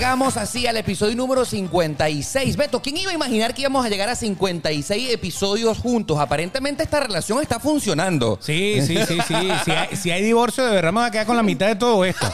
llegamos así al episodio número 56. Beto, ¿quién iba a imaginar que íbamos a llegar a 56 episodios juntos? Aparentemente esta relación está funcionando. Sí, sí, sí, sí. Si hay, si hay divorcio, de verdad me voy a quedar con la mitad de todo esto.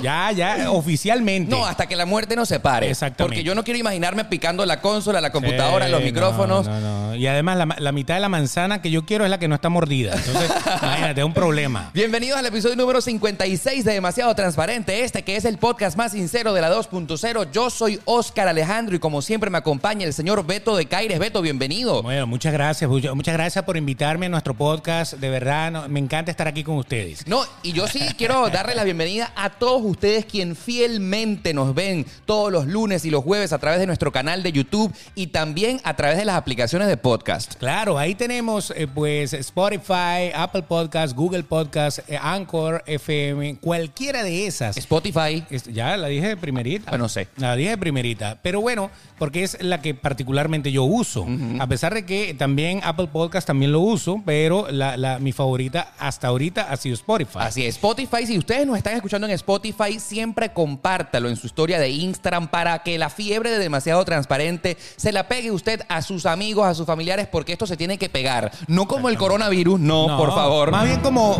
Ya, ya, oficialmente. No, hasta que la muerte nos separe. Exactamente. Porque yo no quiero imaginarme picando la consola, la computadora, Sí, los no, micrófonos. No, no, Y además, la, la mitad de la manzana que yo quiero es la que no está mordida. Entonces, imagínate, es un problema. Bienvenidos al episodio número 56 de Demasiado Transparente, este que es el podcast más sincero de la 2.0. Yo soy Oscar Alejandro y como siempre me acompaña el señor Beto de Caires. Beto, bienvenido. Bueno, muchas gracias. muchas- gracias por invitarme a nuestro podcast. De verdad, no, me encanta estar aquí con ustedes. No, y yo sí quiero darle la bienvenida a todos ustedes quien fielmente nos ven todos los lunes y los jueves a través de nuestro canal de YouTube y también a través de las aplicaciones de podcast. Claro, ahí tenemos eh, pues Spotify, Apple Podcast, Google Podcast, eh, Anchor, FM, cualquiera de esas. Spotify. Es- ya la dije primerita. Ah, no sé. La dije de primerita. Pero bueno, porque es la que particularmente yo uso. A pesar de que también Apple Podcast también lo uso, pero la, la- mi favorita hasta ahorita ha sido Spotify. Así es, Spotify, si ustedes nos están escuchando en Spotify, siempre compártalo en su historia de Instagram para que la fiebre de demasiado transparente se la pegue usted a sus amigos, a sus familiares, porque esto se tiene que pegar. No como el coronavirus, no, No, por favor. Más bien como,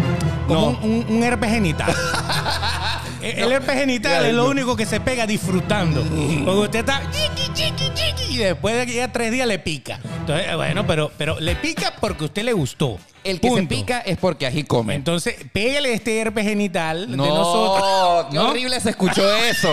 como No. un, un- un herpes genital. El el herpes genital es lo único que se pega disfrutando. Porque usted está y después de que ya tres días le pica. Entonces, eh, bueno, pero, pero le pica porque usted le gustó. El que se pica es porque ají come. Entonces, pégale este herpes genital No, de nosotros. qué ¿no? horrible se escuchó eso.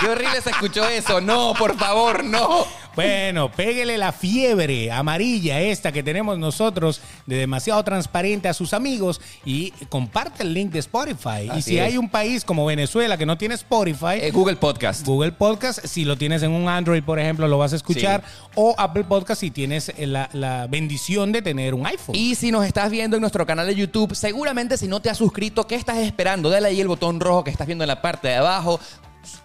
Qué horrible se escuchó eso. No, por favor, no. Bueno, pégale la fiebre amarilla esta que tenemos nosotros de demasiado transparente a sus amigos y comparte el link de Spotify. y Así si es. hay un país como Venezuela que no tiene Spotify, Eh, Google Podcast. Google Podcast, si lo tienes en un Android, por ejemplo, lo vas a escuchar. O Apple Podcast si tienes la, la bendición de tener un iPhone. Y si nos estás viendo en nuestro canal de YouTube, seguramente si no te has suscrito, ¿qué estás esperando? Dale ahí el botón rojo que estás viendo en la parte de abajo.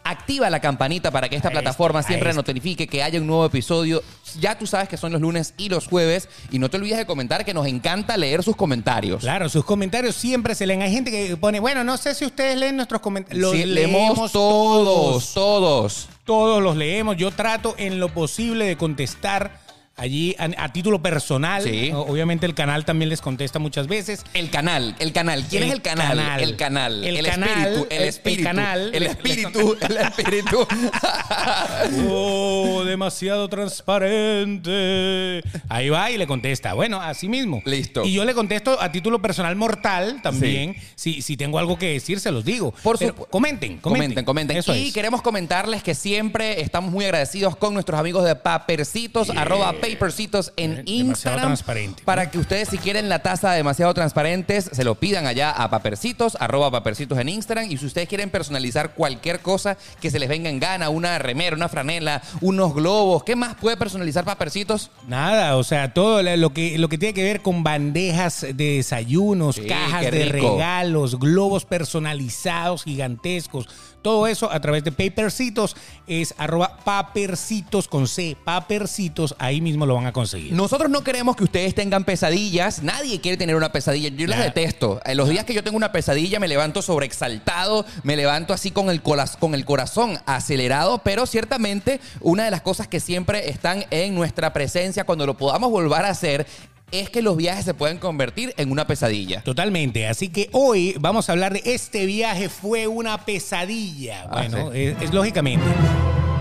Activa la campanita para que esta Ahí plataforma siempre notifique que haya un nuevo episodio. Ya tú sabes que son los lunes y los jueves. Y no te olvides de comentar que nos encanta leer sus comentarios. Claro, sus comentarios siempre se leen. Hay gente que pone, bueno, no sé si ustedes leen nuestros comentarios. Los Sí, leemos todos, todos. Todos los leemos. Yo trato en lo posible de contestar allí a, a título personal. Sí. Obviamente el canal también les contesta muchas veces. El canal, el canal. ¿Quién El es el canal? canal. El canal. El El, canal, espíritu. El espíritu. canal. El espíritu. El espíritu. Oh, demasiado transparente. Ahí va y le contesta. Bueno, así mismo. Listo. Y yo le contesto a título personal mortal también. Si, si tengo algo que decir, se los digo. Por Pero comenten, comenten. Comenten, comenten. Eso y es. queremos comentarles que siempre estamos muy agradecidos con nuestros amigos de Papercitos, arroba Papercitos en Eh, demasiado Instagram. transparente. Para que ustedes, si quieren la taza de demasiado transparentes, se lo pidan allá a Papercitos, arroba Papercitos en Instagram. Y si ustedes quieren personalizar cualquier cosa que se les venga en gana, una remera, una franela, unos globos, ¿qué más puede personalizar Papercitos? Nada, o sea, todo lo que, lo que tiene que ver con bandejas de desayunos, Sí, cajas de regalos, globos personalizados gigantescos. Todo eso a través de Papercitos es arroba papercitos con C, papercitos, ahí mismo lo van a conseguir. Nosotros no queremos que ustedes tengan pesadillas. Nadie quiere tener una pesadilla. Yo las detesto. En los días que yo tengo una pesadilla me levanto sobreexaltado, me levanto así con el, con el corazón acelerado, pero ciertamente una de las cosas que siempre están en nuestra presencia cuando lo podamos volver a hacer es que los viajes se pueden convertir en una pesadilla. Totalmente, así que hoy vamos a hablar de este viaje fue una pesadilla. Ah, Bueno, sí. es, es lógicamente.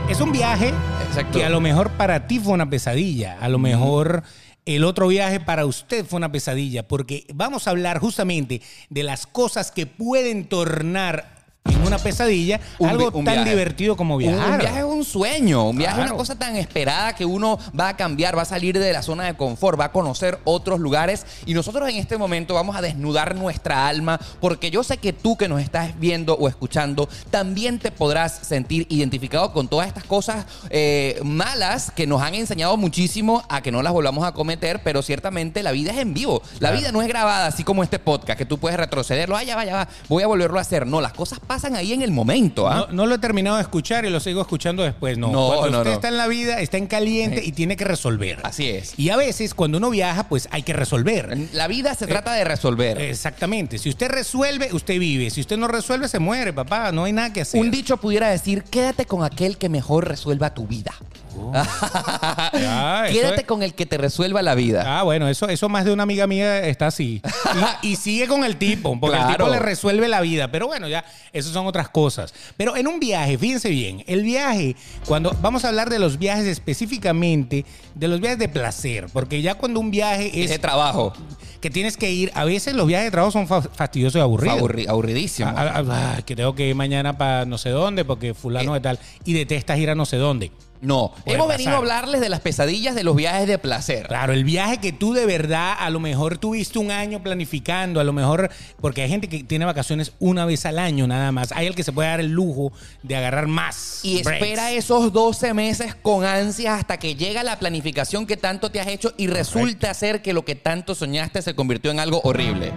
Es un viaje Exacto. que a lo mejor para ti fue una pesadilla, a lo mejor el otro viaje para usted fue una pesadilla, porque vamos a hablar justamente de las cosas que pueden tornar en una pesadilla Un algo un tan viaje. divertido como viajar. Un, viaje es un sueño, un viaje es una cosa tan esperada que uno va a cambiar, va a salir de la zona de confort, va a conocer otros lugares y nosotros en este momento vamos a desnudar nuestra alma porque yo sé que tú que nos estás viendo o escuchando también te podrás sentir identificado con todas estas cosas eh, malas que nos han enseñado muchísimo a que no las volvamos a cometer, pero ciertamente la vida es en vivo, la Claro. vida no es grabada así como este podcast que tú puedes retrocederlo, ah, ya va, ya va, voy a volverlo a hacer, no, las cosas pasan ahí en el momento. ¿ah? No, no lo he terminado de escuchar y lo sigo escuchando después. No, No, cuando no, usted está en la vida, está en caliente y tiene que resolver. Así es. Y a veces, cuando uno viaja, pues hay que resolver. La vida se trata de resolver. Exactamente. Si usted resuelve, usted vive. Si usted no resuelve, se muere, papá. No hay nada que hacer. Un dicho pudiera decir, quédate con aquel que mejor resuelva tu vida. Quédate es- con el que te resuelva la vida. Ah, bueno, eso, eso más de una amiga mía está así. Y, y sigue con el tipo, porque el tipo le resuelve la vida. Pero bueno, ya, eso son otras cosas. Pero en un viaje, fíjense bien, el viaje, cuando vamos a hablar de los viajes específicamente, de los viajes de placer, porque ya cuando un viaje es trabajo. que tienes que ir, a veces los viajes de trabajo son fa- fastidiosos y aburridos. Aburri- aburridísimo. Ah, ah, ah, que tengo que ir mañana para no sé dónde, porque fulano Eh. de tal, y detestas ir a no sé dónde. No, puede hemos venido a hablarles de las pesadillas de los viajes de placer. Claro, el viaje que tú de verdad a lo mejor tuviste un año planificando, a lo mejor, porque hay gente que tiene vacaciones una vez al año nada más. Hay el que se puede dar el lujo de agarrar más. Y breaks. espera esos 12 meses con ansias hasta que llega la planificación que tanto te has hecho y resulta ser que lo que tanto soñaste se convirtió en algo horrible.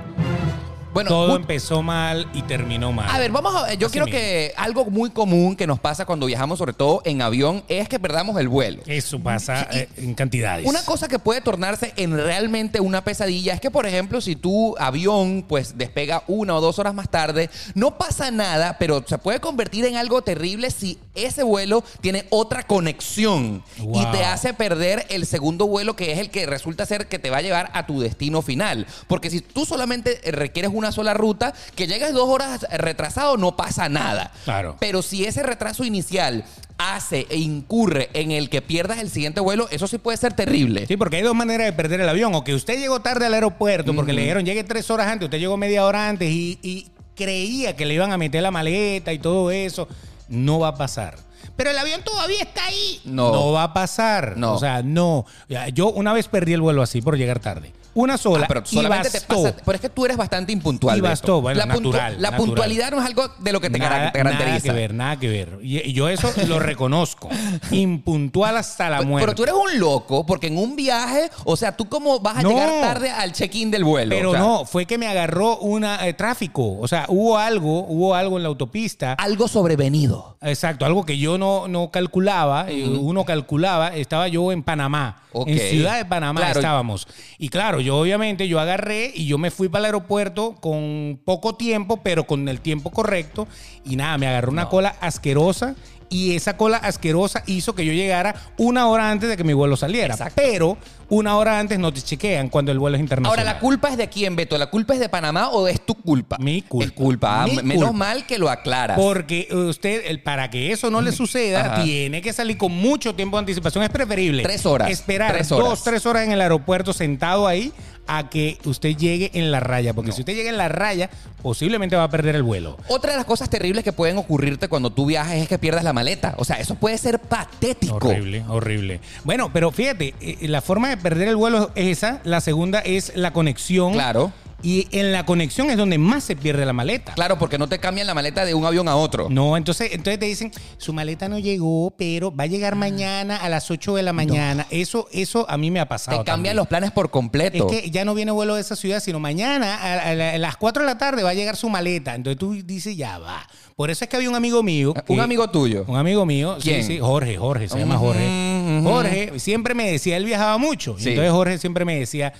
Bueno, Todo empezó mal y terminó mal. a ver, vamos a yo Así quiero mismo. que algo muy común que nos pasa cuando viajamos, sobre todo en avión, es que perdamos el vuelo. Eso pasa eh, en cantidades. Una cosa que puede tornarse en realmente una pesadilla es que, por ejemplo, si tu avión pues despega una o dos horas más tarde, no pasa nada, pero se puede convertir en algo terrible si ese vuelo tiene otra conexión y te hace perder el segundo vuelo que es el que resulta ser que te va a llevar a tu destino final. Porque si tú solamente requieres una sola ruta, que llegues dos horas retrasado no pasa nada. Claro. Pero si ese retraso inicial hace e incurre en el que pierdas el siguiente vuelo, eso sí puede ser terrible. Sí, porque hay dos maneras de perder el avión. O que usted llegó tarde al aeropuerto porque le dijeron llegue tres horas antes, usted llegó media hora antes y, y creía que le iban a meter la maleta y todo eso. No va a pasar. Pero el avión todavía está ahí. No. va a pasar. No. O sea, no. Yo una vez perdí el vuelo así por llegar tarde. Una sola. Ah, pero y solamente te pasa. Pero es que tú eres bastante impuntual. Y bastó, bueno, la, puntu- natural, la natural. puntualidad no es algo de lo que te, Nada, cara- te caracteriza. nada que ver, nada que ver. Y y yo eso lo reconozco. Impuntual hasta la muerte. Pero tú eres un loco porque en un viaje, o sea, tú cómo vas a No. llegar tarde al check-in del vuelo. Pero O sea, no, fue que me agarró una eh, tráfico. O sea, hubo algo, hubo algo en la autopista. Algo sobrevenido. Exacto, algo que yo no, no calculaba, eh, uno calculaba, estaba yo en Panamá, en Ciudad de Panamá Claro. estábamos. Y claro, yo obviamente yo agarré y yo me fui para el aeropuerto con poco tiempo, pero con el tiempo correcto. Y nada, me agarró una cola asquerosa. Y esa cola asquerosa hizo que yo llegara una hora antes de que mi vuelo saliera. Exacto. Pero una hora antes no te chequean cuando el vuelo es internacional. Ahora, ¿la culpa es de quién, Beto? ¿La culpa es de Panamá o es tu culpa? Mi culpa. Es culpa. Ah, Mi Menos culpa. mal que lo aclaras. Porque usted, el- para que eso no le suceda, tiene que salir con mucho tiempo de anticipación. Es preferible. Tres horas. Esperar Tres horas. dos, tres horas en el aeropuerto sentado ahí a que usted llegue en la raya. Porque si usted llega en la raya, posiblemente va a perder el vuelo. Otra de las cosas terribles que pueden ocurrirte cuando tú viajas es que pierdas la maleta. O sea, eso puede ser patético. Horrible, horrible. Bueno, pero fíjate, eh, la forma de perder el vuelo es esa. La segunda es la conexión. Claro. Y en la conexión es donde más se pierde la maleta. Claro, porque no te cambian la maleta de un avión a otro. No, entonces, entonces te dicen, su maleta no llegó, pero va a llegar mañana a las 8 de la mañana. Eso, eso a mí me ha pasado. Te cambian también. los planes por completo. Es que ya no viene vuelo de esa ciudad, sino mañana a, a la- a las 4 de la tarde va a llegar su maleta. Entonces tú dices, ya va. Por eso es que había un amigo mío. que- un amigo tuyo. Un amigo mío, ¿Quién? sí, sí, Jorge, Jorge, se llama Jorge. Jorge siempre me decía, él viajaba mucho. Sí. entonces Jorge siempre me decía,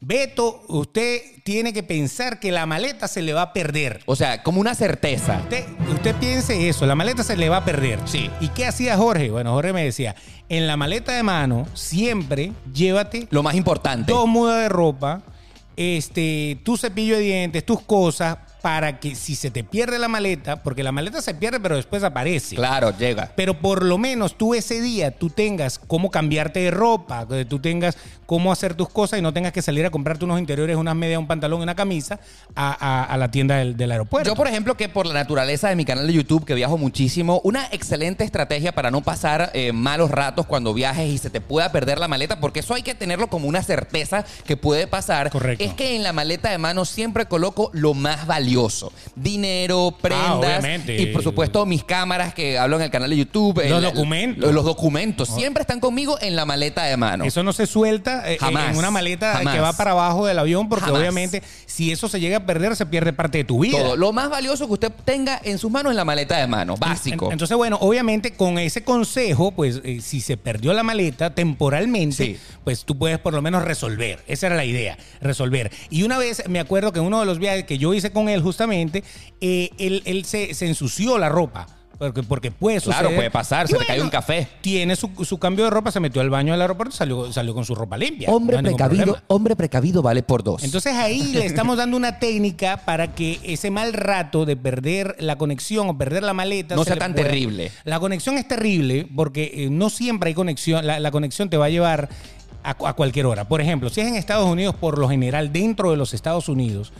Beto, usted tiene que pensar que la maleta se le va a perder. O sea, como una certeza. Usted, usted piense eso, la maleta se le va a perder. Sí. ¿Y qué hacía Jorge? Bueno, Jorge me decía, en la maleta de mano siempre llévate Lo más importante. dos mudas de ropa, este, tu cepillo de dientes, tus cosas, para que si se te pierde la maleta, porque la maleta se pierde pero después aparece. Claro, llega. Pero por lo menos tú ese día, tú tengas cómo cambiarte de ropa, que tú tengas cómo hacer tus cosas y no tengas que salir a comprarte unos interiores, unas medias, un pantalón y una camisa a, a- a la tienda del, del aeropuerto. Yo, por ejemplo, que por la naturaleza de mi canal de YouTube, que viajo muchísimo, una excelente estrategia para no pasar eh, malos ratos cuando viajes y se te pueda perder la maleta, porque eso hay que tenerlo como una certeza que puede pasar, Correcto. es que en la maleta de mano siempre coloco lo más valioso. Valioso. Dinero, prendas obviamente. y por supuesto mis cámaras que hablo en el canal de YouTube. Los el- documentos. Los, documentos. Siempre están conmigo en la maleta de mano. Eso no se suelta eh, Jamás, en una maleta jamás. que va para abajo del avión, porque Jamás. obviamente si eso se llega a perder, se pierde parte de tu vida. Todo. Lo más valioso que usted tenga en sus manos en la maleta de mano. Básico. En- Entonces, bueno, obviamente con ese consejo, pues eh, si se perdió la maleta temporalmente, Sí. pues tú puedes por lo menos resolver. Esa era la idea, resolver. Y una vez me acuerdo que uno de los viajes que yo hice con él justamente, eh, él, él se, se ensució la ropa. Porque, porque puede Claro, suceder. puede pasar, Y se te cae un café. Tiene su, su cambio de ropa, se metió al baño del aeropuerto, salió, salió con su ropa limpia. hombre No precavido, hombre precavido vale por dos. Entonces ahí le estamos dando una técnica para que ese mal rato de perder la conexión o perder la maleta No se sea tan pueda- terrible. La conexión es terrible porque eh, no siempre hay conexión. La, la conexión te va a llevar a, a cualquier hora. Por ejemplo, si es en Estados Unidos, por lo general, dentro de los Estados Unidos.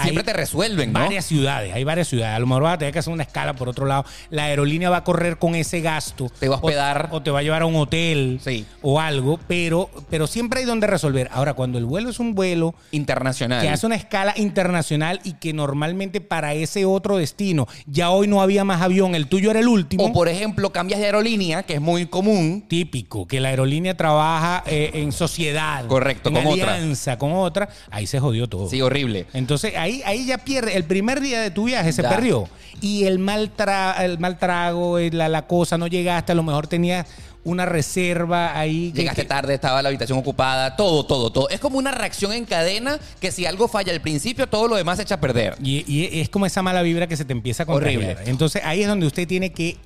Siempre te resuelven, ¿no? Varias ciudades, hay varias ciudades. A lo mejor vas a tener que hacer una escala por otro lado. La aerolínea va a correr con ese gasto. Te va a hospedar. O, te va a llevar a un hotel Sí. o algo, pero, pero siempre hay donde resolver. Ahora, cuando el vuelo es un vuelo Internacional. que hace una escala internacional y que normalmente para ese otro destino ya hoy no había más avión, el tuyo era el último. O por ejemplo, cambias de aerolínea, que es muy común. Típico, que la aerolínea trabaja eh, en sociedad. Correcto, en con otra. alianza con otra. Ahí se jodió todo. Sí, horrible. Entonces ahí, ahí ya pierde. El primer día de tu viaje se Ya. perdió. Y el mal, tra- el mal trago, eh, la, la cosa, no llegaste. A lo mejor tenías una reserva ahí. Llegaste que- tarde, estaba la habitación ocupada, todo, todo, todo. Es como una reacción en cadena que si algo falla al principio, todo lo demás se echa a perder. Y, y es como esa mala vibra que se te empieza a contagiar. Horrible. Entonces ahí es donde usted tiene que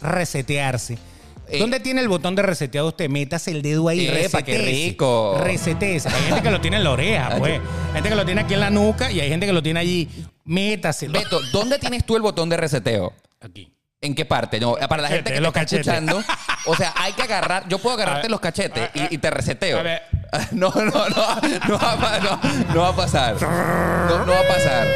resetearse. Eh. ¿Dónde tiene el botón de reseteado usted? Metas el dedo ahí. Epa, qué rico. Resetéese. Hay gente que lo tiene en la oreja, pues. Hay gente que lo tiene aquí en la nuca y hay gente que lo tiene allí. Métaselo. Beto, ¿dónde tienes tú el botón de reseteo? Aquí. ¿En qué parte? No, para la gente que te los está cachetes. escuchando, o sea, hay que agarrar, yo puedo agarrarte los cachetes y, y te reseteo. a ver. No, no, no, no va, a pa- no, no va a pasar. No, no va a pasar.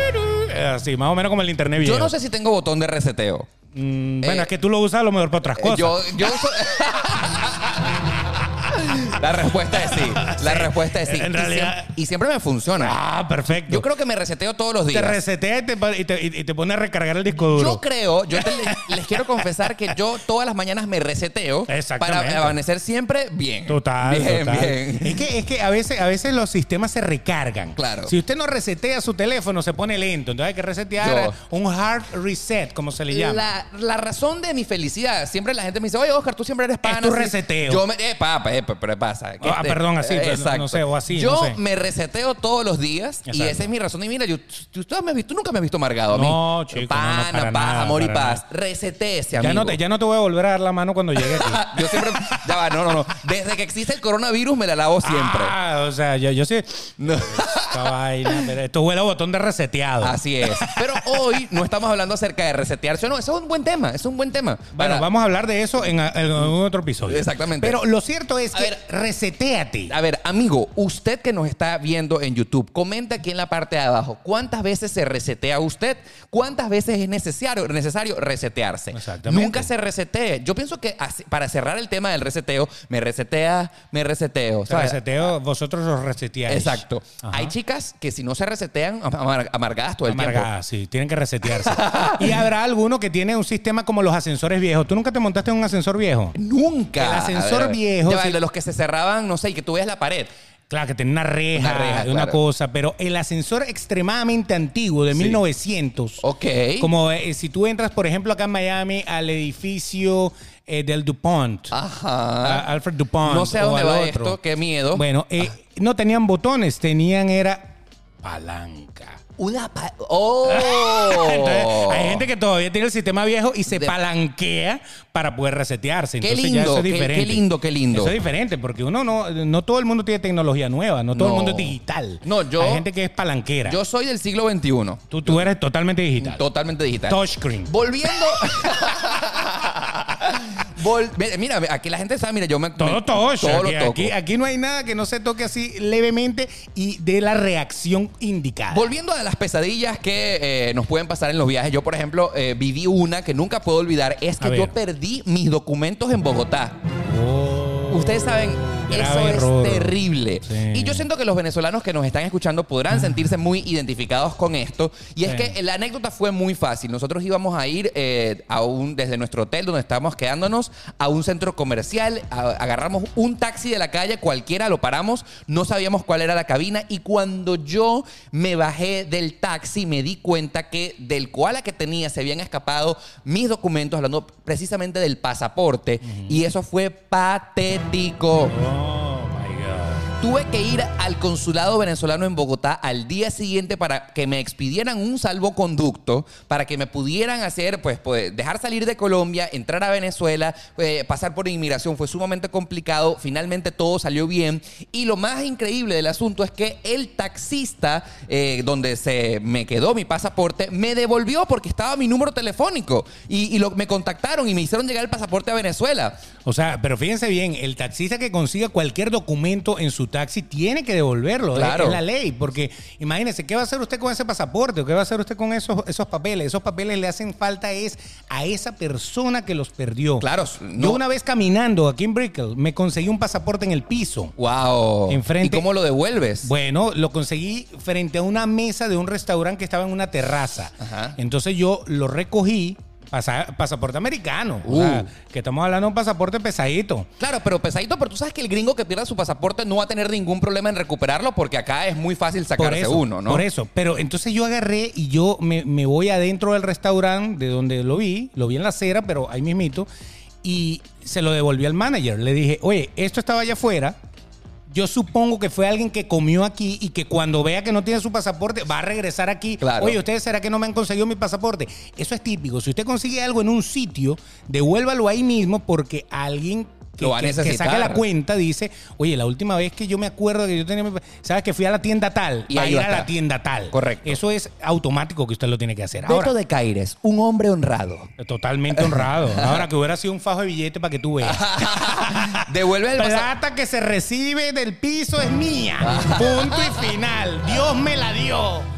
Así, más o menos como el internet viejo. Yo no sé si tengo botón de reseteo. Mm, bueno, Eh, es que tú lo usas a lo mejor para otras Eh, cosas. Yo, yo uso- La respuesta es sí. La respuesta es sí. En Y realidad- siempre- Y siempre me funciona. Ah, perfecto. Yo creo que me reseteo todos los te días. resetea y te, y te- y te pone a recargar el disco duro. Yo creo, yo te- les quiero confesar que yo todas las mañanas me reseteo Exactamente. para amanecer siempre bien. Total, Bien, total. bien. Es que, es que a veces, a veces los sistemas se recargan. Claro. Si usted no resetea su teléfono, se pone lento. Entonces hay que resetear Yo- un hard reset, como se le llama. La, la razón de mi felicidad, siempre la gente me dice, oye, Oscar, tú siempre eres pana. tu así". reseteo. Yo me, eh, papá, eh, pero pasa. que Ah, perdón, así, pero no- sé, o así, Yo no sé. me reseteo todos los días y esa es mi razón. Y mira, yo, tú, tú me has visto- tú nunca me has visto amargado a mí. No, chico, no, no, Pana, para paz, nada, amor y paz. Resetéese, ya, amigo. no te, ya no te voy a volver a dar la mano cuando llegue aquí. Yo siempre, ya va, no, no, no. Desde que existe el coronavirus me la lavo siempre. Ah, o sea, yo, yo sí. No. Esta vaina, pero esto huele a botón de reseteado. Así es. Pero hoy no estamos hablando acerca de resetearse o no. Eso es un buen tema. Es un buen tema. Bueno, Para- vamos a hablar de eso en, en otro episodio. Exactamente. Pero lo cierto es A que ver, reseteate. A ver, amigo, usted que nos está viendo en YouTube, comenta aquí en la parte de abajo cuántas veces se resetea usted, cuántas veces es necesario, necesario resetearse. Exactamente. Nunca se resetee. Yo pienso que para cerrar el tema del reseteo, me resetea, me reseteo. Reseteo, vosotros los reseteáis. Exacto. Ajá. Hay que si no se resetean, amar- amargadas todo el Amargadas, sí, tienen que resetearse. y habrá alguno que tiene un sistema como los ascensores viejos. ¿Tú nunca te montaste en un ascensor viejo? tiempo. Nunca. El ascensor A ver, viejo, ya va, sí. el de los que se cerraban, no sé, y que tú ves la pared. Claro, que tiene una reja, Una reja, una claro. cosa, pero el ascensor extremadamente antiguo de Sí. 1900, Ok. como eh, si tú entras, por ejemplo, acá en Miami al edificio eh, del DuPont, Ajá. Alfred DuPont. No sé a dónde va otro. esto, qué miedo. Bueno, eh, no tenían botones, tenían era palanca. Una pa- ¡Oh! Entonces, hay gente que todavía tiene el sistema viejo y se De- palanquea para poder resetearse. Qué Entonces ya lindo, eso es qué- diferente. qué lindo, qué lindo. Eso es diferente porque uno no, no todo el mundo tiene tecnología nueva, no todo No. el mundo es digital. No, yo- Hay gente que es palanquera. Yo soy del siglo XXI. tú, tú eres totalmente digital. Totalmente digital. Touchscreen. Volviendo. Vol- Mira, aquí la gente sabe, mira, yo me. Todo me-. Todo aquí, lo toco. aquí- aquí no hay nada que no se toque así levemente y de la reacción indicada. Volviendo a las pesadillas que eh, nos pueden pasar en los viajes, yo, por ejemplo, eh, viví una que nunca puedo olvidar: es que yo perdí mis documentos en Bogotá. Oh. Ustedes saben, Grave Eso error. es terrible. Sí. Y yo siento que los venezolanos que nos están escuchando podrán sentirse muy identificados con esto. Y es Sí. que la anécdota fue muy fácil. Nosotros íbamos a ir eh, a un, desde nuestro hotel donde estábamos quedándonos a un centro comercial. A- agarramos un taxi de la calle, cualquiera, lo paramos. No sabíamos cuál era la cabina. Y cuando yo me bajé del taxi, me di cuenta que del koala que tenía se habían escapado mis documentos, hablando precisamente del pasaporte. Y eso fue patético. Oh. Tuve que ir al consulado venezolano en Bogotá al día siguiente para que me expidieran un salvoconducto, para que me pudieran hacer, pues, pues, dejar salir de Colombia, entrar a Venezuela, eh, pasar por inmigración. Fue sumamente complicado. Finalmente todo salió bien. Y lo más increíble del asunto es que el taxista, eh, donde se me quedó mi pasaporte, me devolvió porque estaba mi número telefónico. Y, me contactaron y me hicieron llegar el pasaporte a Venezuela. O sea, pero fíjense bien, el taxista que consiga cualquier documento en su taxi tiene que devolverlo. es- Claro. Es, la ley. Porque imagínese, ¿qué va a hacer usted con ese pasaporte? ¿O qué va a hacer usted con esos, esos papeles? Esos papeles le hacen falta es a esa persona que los perdió. Claro, Yo no- una vez caminando aquí en Brickell me conseguí un pasaporte en el piso. ¡Wow! Enfrente- ¿Y cómo lo devuelves? Bueno, lo conseguí frente a una mesa de un restaurante que estaba en una terraza. Ajá. Entonces yo lo recogí, pasa- pasaporte americano. O Uh. sea, que estamos hablando de un pasaporte pesadito. Claro, pero pesadito, pero tú sabes que el gringo que pierda su pasaporte no va a tener ningún problema en recuperarlo porque acá es muy fácil sacarse eso, uno, ¿no? Por eso. Pero entonces yo agarré y yo me, me voy adentro del restaurante de donde lo vi, lo vi en la acera, pero ahí mismito, y se lo devolví al manager. Le dije, oye, esto estaba allá afuera. Yo supongo que fue alguien que comió aquí y que cuando vea que no tiene su pasaporte va a regresar aquí. Claro. Oye, ¿ustedes será que no me han conseguido mi pasaporte? Eso es típico. Si usted consigue algo en un sitio, devuélvalo ahí mismo porque alguien Lo va a que- saque la cuenta dice, oye, la última vez que yo me acuerdo que yo tenía ¿Sabes? Que fui a la tienda tal. Y va a ir a la tienda tal. Correcto. Eso es automático que usted lo tiene que hacer. Beto Ahora, de Caires, un hombre honrado. totalmente honrado. Ahora que hubiera sido un fajo de billete para que tú veas. Devuelve el. Plata que se recibe del piso es mía. Punto y final. Dios me la dio.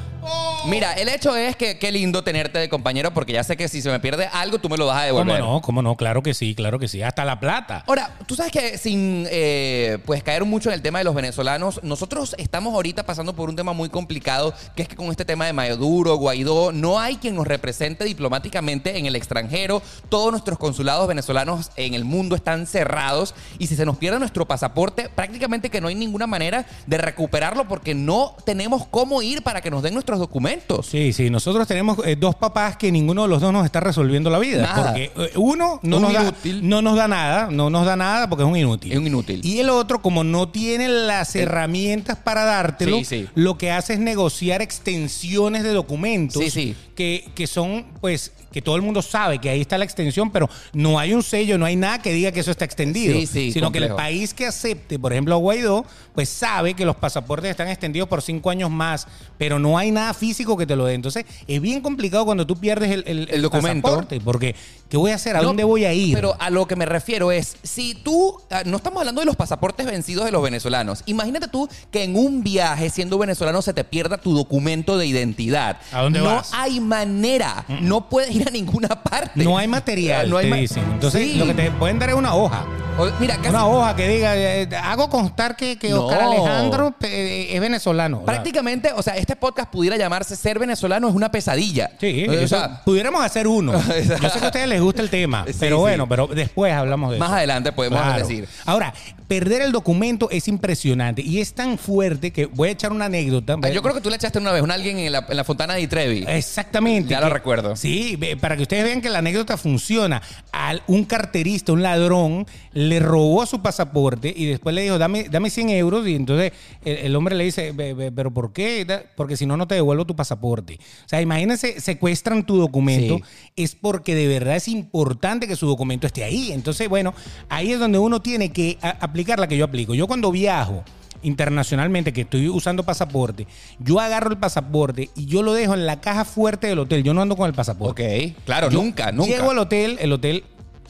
Mira, el hecho es que qué lindo tenerte de compañero porque ya sé que si se me pierde algo tú me lo vas a ¿Cómo devolver. no? ¿Cómo no? Claro que sí, claro que sí. Hasta la plata. Ahora, tú sabes que sin eh, pues caer mucho en el tema de los venezolanos, nosotros estamos ahorita pasando por un tema muy complicado, que es que con este tema de Maduro, Guaidó, no hay quien nos represente diplomáticamente en el extranjero. Todos nuestros consulados venezolanos en el mundo están cerrados y si se nos pierde nuestro pasaporte, prácticamente que no hay ninguna manera de recuperarlo porque no tenemos cómo ir para que nos den nuestros documentos. Sí, sí, nosotros tenemos eh, dos papás que ninguno de los dos nos está resolviendo la vida. Nada. Porque eh, uno no nos, da, no nos da nada, no nos da nada porque es un inútil. Es un inútil. Y el otro, como no tiene las herramientas para dártelo, Sí, sí. lo que hace es negociar extensiones de documentos Sí, sí. Que, que son, pues, que todo el mundo sabe que ahí está la extensión, pero no hay un sello, no hay nada que diga que eso está extendido. Sí, sí, sino que el país que acepte, por ejemplo, a Guaidó, pues sabe que los pasaportes están extendidos por cinco años más, pero no hay nada físico que te lo dé. Entonces, es bien complicado cuando tú pierdes el, el- El documento. pasaporte, porque ¿qué voy a hacer? ¿A No, dónde voy a ir? Pero a lo que me refiero es, si tú, ah, no estamos hablando de los pasaportes vencidos de los venezolanos, imagínate tú que en un viaje siendo venezolano se te pierda tu documento de identidad. ¿A dónde no vas? hay manera, no puedes ir a ninguna parte. no hay material, No hay te ma- dicen. Entonces, Sí. lo que te pueden dar es una hoja. O- mira, casi- Una hoja que diga, eh, hago constar que, que No. Oscar Alejandro eh, es venezolano. prácticamente, o sea, este podcast pudiera llamarse Ser venezolano es una pesadilla. Sí, o sea, pudiéramos hacer uno. Yo sé que ustedes les gusta el tema, Sí, pero sí. bueno, pero después hablamos de más eso. adelante podemos Claro. decir. Ahora, perder el documento es impresionante y es tan fuerte que voy a echar una anécdota. Ah, Yo creo que tú le echaste una vez a alguien en la, en la fontana de Trevi. Exactamente. Ya lo recuerdo. Sí, para que ustedes vean que la anécdota funciona. Al, un carterista, un ladrón, le robó su pasaporte y después le dijo, dame, dame 100 euros. Y entonces el, el hombre le dice, "Ve, ve, ¿pero por qué? Porque si no, no te devuelvo tu pasaporte. O sea, imagínense, secuestran tu documento. Sí. Es porque de verdad es importante que su documento esté ahí. Entonces, bueno, ahí es donde uno tiene que aplicar la que yo aplico. Yo cuando viajo internacionalmente, que estoy usando pasaporte, yo agarro el pasaporte y yo lo dejo en la caja fuerte del hotel. Yo no ando con el pasaporte. Ok, claro, Yo nunca, nunca. Llego al hotel, el hotel,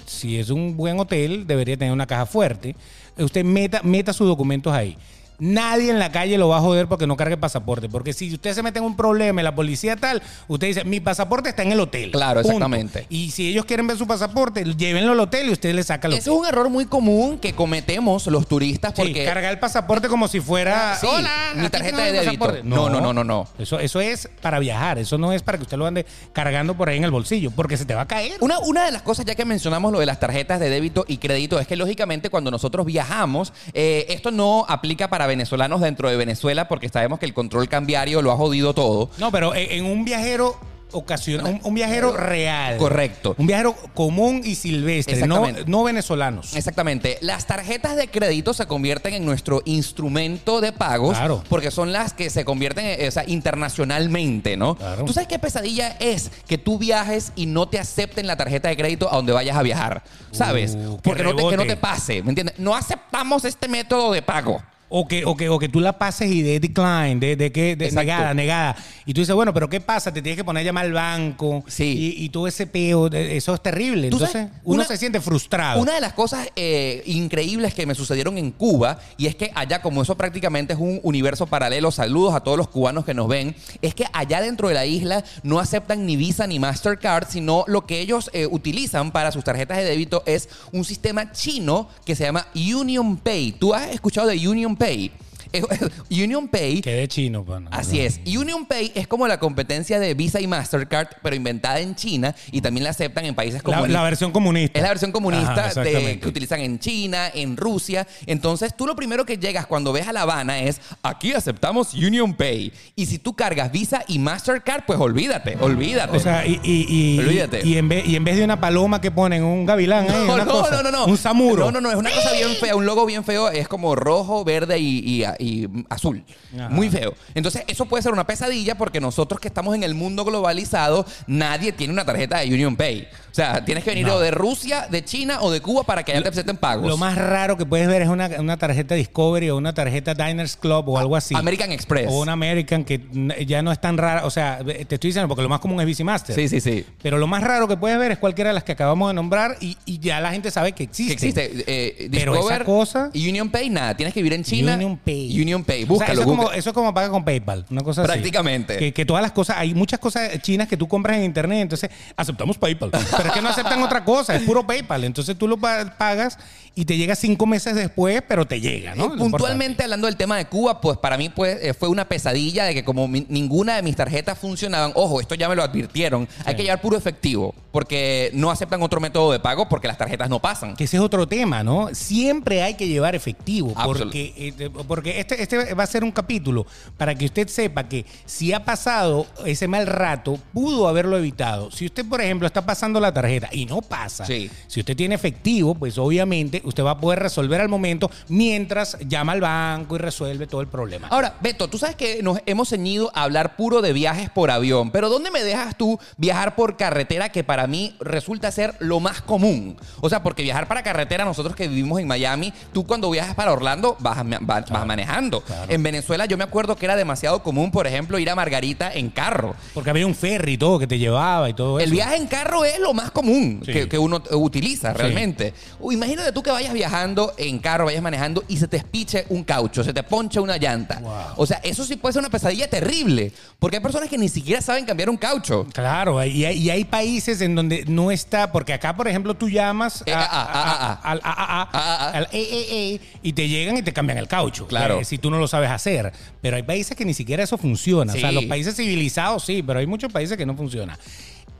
si es un buen hotel, debería tener una caja fuerte. Usted meta, meta sus documentos ahí. Nadie en la calle lo va a joder porque no cargue pasaporte. Porque si usted se mete en un problema y la policía tal, usted dice, mi pasaporte está en el hotel. Claro, Punto. exactamente. Y si ellos quieren ver su pasaporte, llévenlo al hotel y usted le saca el Ese es un error muy común que cometemos los turistas Sí, porque... cargar el pasaporte como si fuera. Sí, Hola, mi tarjeta de débito. pasaporte". No, no, no, no, no. Eso, eso es para viajar. Eso no es para que usted lo ande cargando por ahí en el bolsillo, porque se te va a caer. Una, una de las cosas, ya que mencionamos lo de las tarjetas de débito y crédito, es que lógicamente cuando nosotros viajamos, eh, esto no aplica para venezolanos dentro de Venezuela porque sabemos que el control cambiario lo ha jodido todo. No, pero en, en un viajero ocasional, un, un viajero real. Correcto. Un viajero común y silvestre, no, no venezolanos. Exactamente. Las tarjetas de crédito se convierten en nuestro instrumento de pagos Claro. porque son las que se convierten eh, o sea, internacionalmente, ¿no? Claro. ¿Tú sabes qué pesadilla es que tú viajes y no te acepten la tarjeta de crédito a donde vayas a viajar? ¿Sabes? Uh, porque no te, que no te pase, ¿me entiendes? No aceptamos este método de pago. O que, o, que, o que tú la pases y de decline, de, de que de negada, negada. Y tú dices, bueno, pero ¿qué pasa? Te tienes que poner a llamar al banco. Sí. Y, y todo ese peo, eso es terrible. Entonces, sabes, uno una- se siente frustrado. Una de las cosas eh, increíbles que me sucedieron en Cuba, y es que allá, como eso prácticamente es un universo paralelo, saludos a todos los cubanos que nos ven, es que allá dentro de la isla no aceptan ni Visa ni Mastercard, sino lo que ellos eh, utilizan para sus tarjetas de débito es un sistema chino que se llama Union Pay. ¿Tú has escuchado de Union paid Eh, Union Pay Que de chino, pana. Así es. Union Pay es como la competencia de Visa y Mastercard, pero inventada en China y también la aceptan en países como La, la versión comunista. es la versión comunista Ajá, de, exactamente. que utilizan en China, en Rusia. Entonces, tú lo primero que llegas cuando ves a La Habana es, aquí aceptamos Union Pay. Y si tú cargas Visa y Mastercard, pues olvídate, olvídate. O sea, y, y, y, Olvídate. y en vez, y en vez de una paloma que ponen un gavilán, no, una no, cosa, no, no, no. un samuro. No, no, no, es una cosa bien fea, un logo bien feo, es como rojo, verde y, y- azul. Ajá. Muy feo. Entonces, eso puede ser una pesadilla porque nosotros que estamos en el mundo globalizado, nadie tiene una tarjeta de Union Pay. O sea, tienes que venir No. o de Rusia, de China o de Cuba para que allá te acepten pagos. Lo más raro que puedes ver es una, una tarjeta Discovery o una tarjeta Diners Club o algo así. American Express. O una American que ya no es tan rara. O sea, te estoy diciendo porque lo más común es Visa Master. Sí, sí, sí. Pero lo más raro que puedes ver es cualquiera de las que acabamos de nombrar y, y ya la gente sabe que existe. Que existe. eh, Pero esa cosa- y Union Pay, nada. Tienes que vivir en China. Union Pay. Union Pay. O sea, Búscalo. eso, es como, eso es como paga con PayPal, una cosa así. Prácticamente. Que, que todas las cosas, hay muchas cosas chinas que tú compras en internet, entonces aceptamos PayPal. Pero es que no aceptan otra cosa, es puro PayPal. Entonces tú lo pa- pagas y te llega cinco meses después, pero te llega, ¿no? Eh, Lo puntualmente hablando del tema de Cuba, pues para mí pues, eh, fue una pesadilla de que como mi- ninguna de mis tarjetas funcionaban, ojo, esto ya me lo advirtieron, hay que llevar puro efectivo, porque no aceptan otro método de pago porque las tarjetas no pasan. Que ese es otro tema, ¿no? Siempre hay que llevar efectivo. Porque, eh, porque este, este va a ser un capítulo para que usted sepa que si ha pasado ese mal rato, pudo haberlo evitado. Si usted, por ejemplo, está pasando la tarjeta y no pasa, Sí. si usted tiene efectivo, pues obviamente usted va a poder resolver al momento mientras llama al banco y resuelve todo el problema. Ahora, Beto, tú sabes que nos hemos ceñido a hablar puro de viajes por avión, pero ¿dónde me dejas tú viajar por carretera que para mí resulta ser lo más común? O sea, porque viajar para carretera, nosotros que vivimos en Miami, tú cuando viajas para Orlando vas, vas manejando. claro. En Venezuela yo me acuerdo que era demasiado común, por ejemplo, ir a Margarita en carro. Porque había un ferry y todo que te llevaba y todo eso. El viaje en carro es lo más común Sí. que, que uno utiliza realmente. Uy, imagínate tú que vayas viajando en carro, vayas manejando y se te espiche un caucho, se te ponche una llanta. Wow. O sea, eso sí puede ser una pesadilla terrible. Porque hay personas que ni siquiera saben cambiar un caucho. Claro, y hay, y hay países en donde no está, porque acá, por ejemplo, tú llamas Eh, ah, ah, ah, al AAA, ah. al AAA, y te llegan y te cambian el caucho. Claro. eh, si tú no lo sabes hacer. Pero hay países que ni siquiera eso funciona. O sea, los países civilizados sí, pero hay muchos países que no funciona.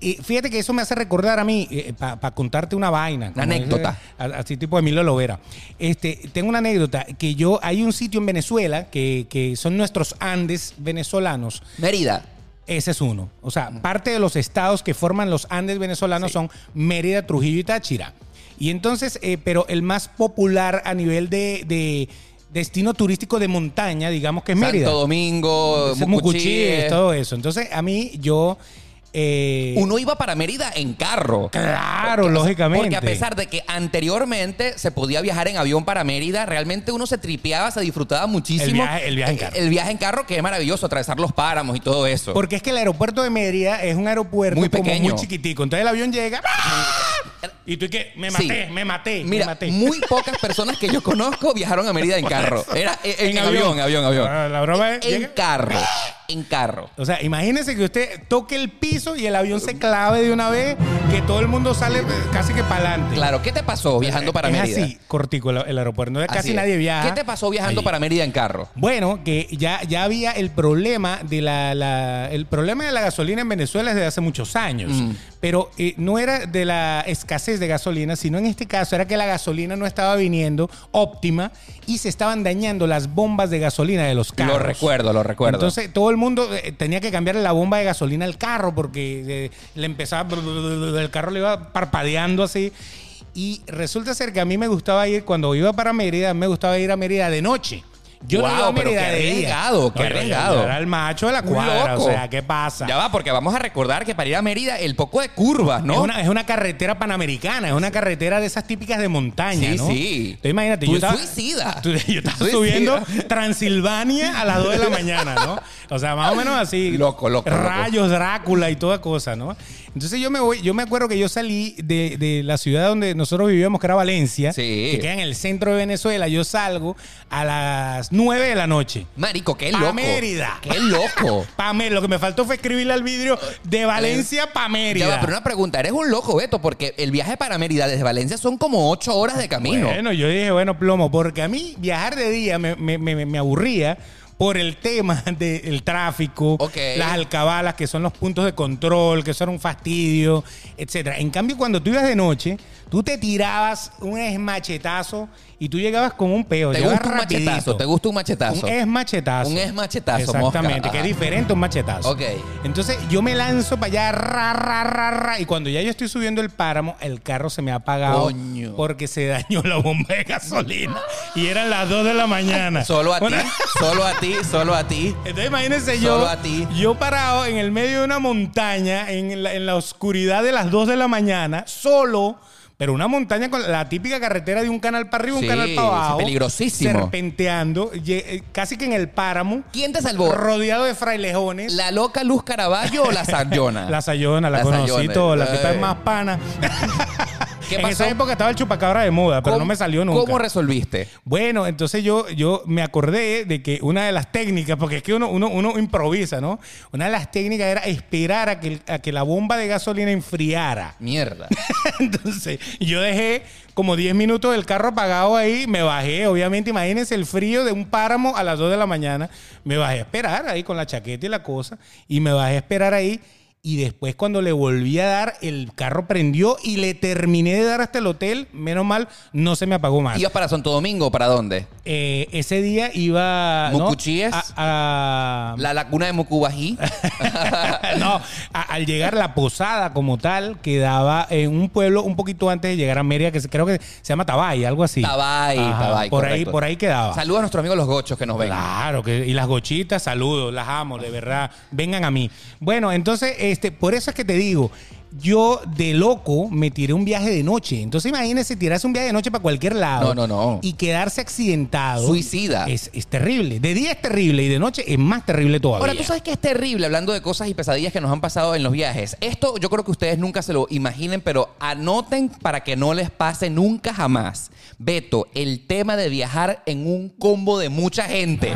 Y fíjate que eso me hace recordar a mí, para contarte una vaina. como anécdota. dice, Así tipo Emilio Lovera. Este, tengo una anécdota que yo, hay un sitio en Venezuela que, que son nuestros Andes venezolanos. Mérida. Ese es uno. O sea, parte de los estados que forman los Andes venezolanos Sí. son Mérida, Trujillo y Táchira. Y entonces, eh, pero el más popular a nivel de, de destino turístico de montaña, digamos que es Mérida. Santo Domingo, Ese Mucuchí. Mucuchí, todo eso. Entonces, a mí, yo. Eh, Uno iba para Mérida en carro. Claro, Porque- lógicamente. Porque a pesar de que anteriormente se podía viajar en avión para Mérida, realmente uno se tripeaba, se disfrutaba muchísimo. El viaje- el viaje en Eh, carro. El viaje en carro, que es maravilloso, atravesar los páramos y todo eso. Porque es que el aeropuerto de Mérida es un aeropuerto Muy como pequeño. muy chiquitico. Entonces el avión llega. ¡ah! Y tú y que me Sí. maté, me maté, me Mira, maté. muy pocas personas que yo conozco viajaron a Mérida en carro. Era eh, en, en avión, avión, avión. Ah, La broma es. En carro. En carro. O sea, imagínese que usted toque el piso y el avión se clave de una vez, que todo el mundo sale casi que para adelante. Claro, ¿qué te pasó viajando para es Mérida? así, cortico el, el aeropuerto. No, casi es. nadie viaja. ¿Qué te pasó viajando ahí. para Mérida en carro? Bueno, que ya, ya había el problema de la, la- el problema de la gasolina en Venezuela desde hace muchos años. Mm. Pero eh, no era de la escasez de gasolina, sino en este caso era que la gasolina no estaba viniendo óptima y se estaban dañando las bombas de gasolina de los carros. Lo recuerdo, lo recuerdo. Entonces todo el mundo eh, tenía que cambiarle la bomba de gasolina al carro porque eh, le empezaba, el carro le iba parpadeando así. Y resulta ser que a mí me gustaba ir, cuando iba para Mérida, me gustaba ir a Mérida de noche. Yo no Wow, a pero qué arriesgado, qué No, arriesgado. Era el macho de la cuadra, loco. o sea, ¿qué pasa? Ya va, porque vamos a recordar que para ir a Mérida el poco de curvas, ¿no? Es, una, es una carretera panamericana, es una carretera de esas típicas de montaña, Sí, ¿no? sí. Entonces imagínate, Tú yo estaba, suicida. tú- yo estaba Suicida. subiendo Transilvania a las 2 de la mañana, ¿no? O sea, más o menos así. Loco, loco, loco. Rayos, Drácula y toda cosa, ¿no? Entonces yo me voy, yo me acuerdo que yo salí de, de la ciudad donde nosotros vivíamos, que era Valencia, Sí. que queda en el centro de Venezuela. Yo salgo a las 9 de la noche. Marico, qué Pa' loco. Mérida. Qué loco. Pa' Mérida. Lo que me faltó fue escribirle al vidrio de Valencia pa' Mérida. Ya va, pero una pregunta, eres un loco, Beto, porque el viaje para Mérida desde Valencia son como ocho horas de camino. Bueno, yo dije, bueno, plomo, porque a mí viajar de día me, me- me- me aburría por el tema del tráfico, las alcabalas, que son los puntos de control, que son un fastidio, etcétera. En cambio, cuando tú ibas de noche, tú te tirabas un esmachetazo y tú llegabas con un peo. ¿Te gusta un rapidito. machetazo? ¿Te gusta un machetazo? Un esmachetazo. Un esmachetazo, Exactamente, mosca. que es Ajá. diferente a un machetazo. Ok. Entonces yo me lanzo para allá, ra, ra, ra, ra, y cuando ya yo estoy subiendo el páramo, el carro se me ha apagado Coño. porque se dañó la bomba de gasolina y eran las 2 de la mañana. Solo a ti, solo a ti, solo a ti. Entonces imagínense yo, Solo a ti. yo parado en el medio de una montaña, en la, en la oscuridad de las 2 de la mañana, solo, pero una montaña con la típica carretera de un canal para arriba, Sí, un canal para abajo. peligrosísimo. Serpenteando, eh, casi que en el páramo. ¿Quién te salvó? Rodeado de frailejones. ¿La loca Luz Caraballo o la Sayona? La Sayona, la, La conocí toda, la que está Ay. más pana. ¿Qué en pasó? esa época estaba el chupacabra de moda, pero ¿Cómo- no me salió nunca. ¿Cómo resolviste? Bueno, entonces yo, yo me acordé de que una de las técnicas, porque es que uno, uno, uno improvisa, ¿no? Una de las técnicas era esperar a que, a que la bomba de gasolina enfriara. Mierda. Entonces, yo dejé como 10 minutos el carro apagado ahí, me bajé, obviamente, imagínense el frío de un páramo a las 2 de la mañana, me bajé a esperar ahí con la chaqueta y la cosa, y me bajé a esperar ahí. Y después cuando le volví a dar, el carro prendió y le terminé de dar hasta el hotel. Menos mal, no se me apagó más. ¿Ibas para Santo Domingo para dónde? Eh, ese día iba... ¿no? ¿Mucuchíes? A- a- La laguna de Mucubají. no, a- al llegar la posada como tal, quedaba en un pueblo un poquito antes de llegar a Mérida, que creo que se llama Tabay, algo así. Tabay, Ajá, Tabay, Por ahí, por ahí quedaba. Saludos a nuestros amigos los gochos que nos ven. Claro, que, y las gochitas, saludos, las amo, de verdad. Vengan a mí. Bueno, entonces, este, por eso es que te digo, yo de loco me tiré un viaje de noche. Entonces, imagínese tirarse un viaje de noche para cualquier lado. No, no, no. Y quedarse accidentado. Suicida. Es, es terrible. De día es terrible y de noche es más terrible todavía. Ahora, tú sabes que es terrible hablando de cosas y pesadillas que nos han pasado en los viajes. Esto yo creo que ustedes nunca se lo imaginen, pero anoten para que no les pase nunca jamás. Beto, el tema de viajar en un combo de mucha gente.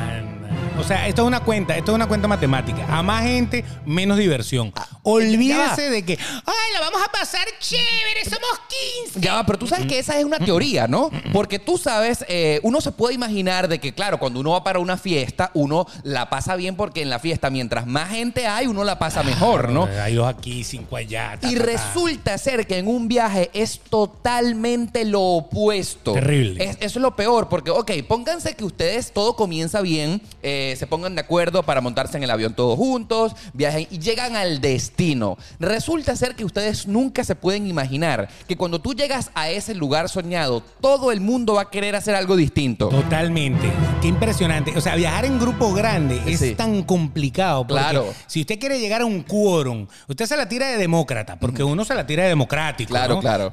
O sea, esto es una cuenta, esto es una cuenta matemática. A más gente, menos diversión. Ah, Olvídese de que, ay, la vamos a pasar chévere, somos 15. Ya va, pero tú sabes que esa es una teoría, ¿no? Porque tú sabes, eh, uno se puede imaginar de que, claro, cuando uno va para una fiesta, uno la pasa bien porque en la fiesta, mientras más gente hay, uno la pasa mejor, ¿no? Hay dos aquí, cinco allá. ta, Y ta, ta. resulta ser que en un viaje es totalmente lo opuesto. Terrible. Es- eso es lo peor, porque, ok, pónganse que ustedes todo comienza bien, eh, se pongan de acuerdo para montarse en el avión todos juntos, viajen y llegan al destino. Resulta ser que ustedes nunca se pueden imaginar que cuando tú llegas a ese lugar soñado, todo el mundo va a querer hacer algo distinto. Totalmente. Qué impresionante. O sea, viajar en grupo grande es Sí. tan complicado. Porque Claro. Si usted quiere llegar a un quórum, usted se la tira de demócrata, porque uno se la tira de democrático. Claro, ¿no? claro.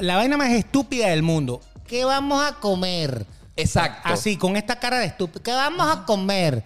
La vaina más estúpida del mundo. ¿Qué vamos a comer? Exacto. Así, con esta cara de estúpido. ¿Qué vamos a comer?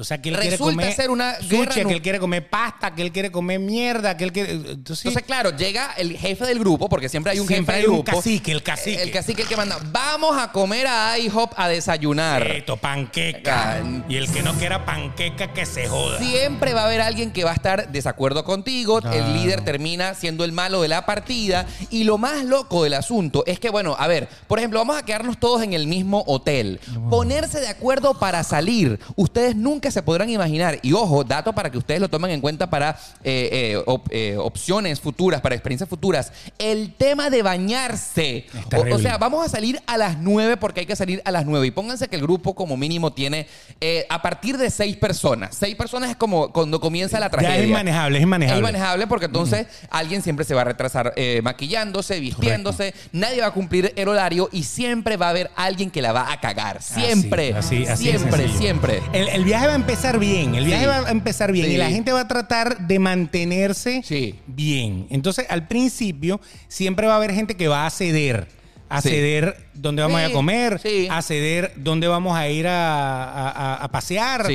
Entonces aquel quiere Resulta comer ser una sushi, guerra nu- aquel quiere comer pasta, aquel quiere comer mierda, aquel quiere... Entonces, Entonces, claro, llega el jefe del grupo, porque siempre hay un Siempre jefe hay del un grupo. cacique, el cacique. El cacique el que manda. Vamos a comer a IHOP a desayunar. esto, panqueca. Ah, Y el que no quiera panqueca, que se joda. Siempre va a haber alguien que va a estar desacuerdo contigo. El líder termina siendo el malo de la partida. Y lo más loco del asunto es que, bueno, a ver, por ejemplo, vamos a quedarnos todos en el mismo hotel. Ponerse de acuerdo para salir. Ustedes nunca se podrán imaginar. Y ojo, dato para que ustedes lo tomen en cuenta para eh, eh, op- eh, opciones futuras, para experiencias futuras. El tema de bañarse. O, o sea, vamos a salir a las 9 porque hay que salir a las 9. Y pónganse que el grupo como mínimo tiene eh, a partir de 6 personas. 6 personas es como cuando comienza la Ya tragedia. es inmanejable, es inmanejable. Es manejable porque entonces alguien siempre se va a retrasar eh, maquillándose, vistiéndose, nadie va a cumplir el horario y siempre va a haber alguien que la va a cagar. Siempre, Así, así, así siempre, siempre. El, el viaje va a empezar bien, el viaje Sí. va a empezar bien Sí. y la gente va a tratar de mantenerse Sí. bien. Entonces, al principio, siempre va a haber gente que va a ceder. A ceder dónde vamos a ir Sí, a comer, a ceder dónde vamos a ir a, a- a- a pasear.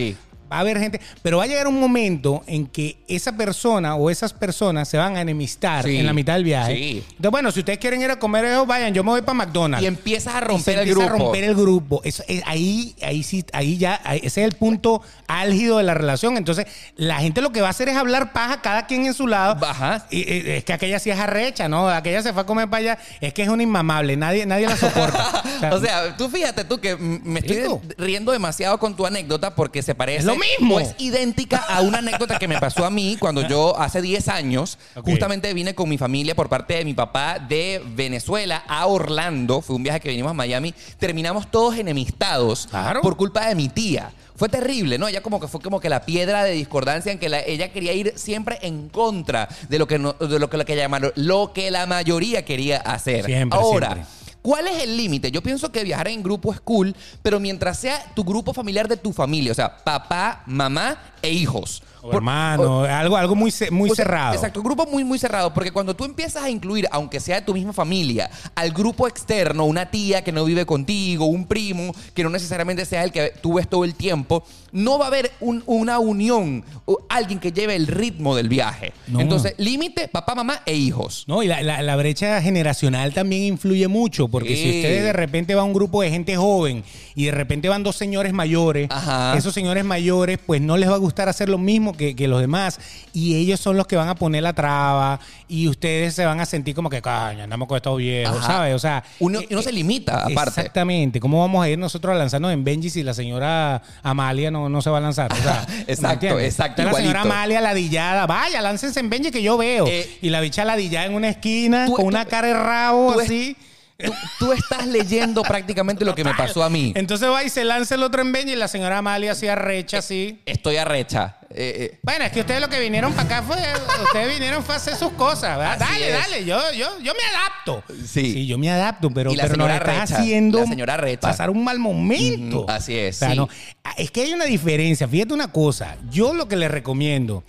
Va a haber gente, pero va a llegar un momento en que esa persona o esas personas se van a enemistar Sí. en la mitad del viaje. Sí. Entonces, bueno, si ustedes quieren ir a comer eso, vayan, yo me voy para McDonald's Y empiezas a y se romper el empieza grupo. a romper el grupo. Eso, es- ahí, ahí sí, ahí ya, ahí- ese es el punto álgido de la relación. Entonces, la gente lo que va a hacer es hablar paja, cada quien en su lado. Ajá. Y, y es que aquella sí es arrecha, ¿no? Aquella se fue a comer para allá. Es que es una inmamable, nadie, nadie la soporta. O sea, tú fíjate tú que mm, me estoy Rico. riendo demasiado con tu anécdota porque se parece. Es lo mismo. o es idéntica a una anécdota que me pasó a mí cuando yo hace 10 años, justamente vine con mi familia por parte de mi papá de Venezuela a Orlando. Fue un viaje que vinimos a Miami. Terminamos todos enemistados Claro. por culpa de mi tía. Fue terrible, ¿no? Ella como que fue como que la piedra de discordancia en que la- ella quería ir siempre en contra de lo que no- de lo que, lo que llamaron- lo que la mayoría quería hacer. Siempre, Ahora, siempre. ¿Cuál es el límite? Yo pienso que viajar en grupo es cool, pero mientras sea tu grupo familiar de tu familia, o sea, papá, mamá e hijos. O Por- hermano, algo, algo muy, muy sea, cerrado. Exacto, un grupo muy, muy cerrado, porque cuando tú empiezas a incluir, aunque sea de tu misma familia, al grupo externo, una tía que no vive contigo, un primo que no necesariamente sea el que tú ves todo el tiempo, no va a haber un- una unión, o alguien que lleve el ritmo del viaje. No. Entonces, límite, papá, mamá e hijos. No, y la, la- la brecha generacional también influye mucho, porque Sí. si ustedes de repente va un grupo de gente joven y de repente van dos señores mayores, Ajá. esos señores mayores pues no les va a gustar hacer lo mismo que, que los demás y ellos son los que van a poner la traba y ustedes se van a sentir como que, caña, andamos con estos viejos, Ajá. ¿sabes? O sea... Uno, eh, uno se limita, aparte. Exactamente. ¿Cómo vamos a ir nosotros a lanzarnos en Benji si la señora Amalia no, no se va a lanzar? O sea, ¿me Exacto, exacto, Está La señora. Amalia ladillada, vaya, láncense en Benji que yo veo. Eh, y la bicha ladillada en una esquina tú- con tú- una cara de rabo tú es- así. Tú, tú estás leyendo prácticamente lo que me pasó a mí. Entonces va y se lanza el otro en Benji y la señora Amalia así arrecha así. Estoy arrecha. Eh, eh, Bueno, es que ustedes lo que vinieron para acá fue, ustedes vinieron fue a hacer sus cosas, ¿verdad? Así Dale, es. dale, yo, yo, yo me adapto. Sí. yo me adapto, pero, Y la pero nos señora estás arrecha, haciendo la señora arrecha. pasar un mal momento. Así es, O sea, sí. no, ah, es que hay una diferencia. Fíjate una cosa. Yo lo que les recomiendo